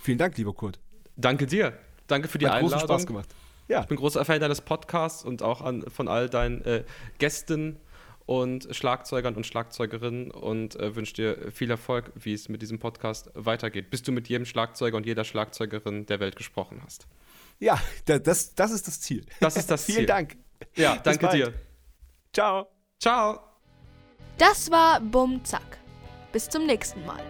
Vielen Dank, lieber Kurt. Danke dir. Danke für die Hat großen Einladung. Spaß gemacht. Ja, Ich bin großer Fan deines Podcasts und auch an, von all deinen äh, Gästen und Schlagzeugern und Schlagzeugerinnen und äh, wünsche dir viel Erfolg, wie es mit diesem Podcast weitergeht, bis du mit jedem Schlagzeuger und jeder Schlagzeugerin der Welt gesprochen hast. ja da- das, das ist das Ziel. Das ist das Vielen Ziel. Dank. Ja, danke bald. dir. Ciao. Ciao. Das war Bum Zack. Bis zum nächsten Mal.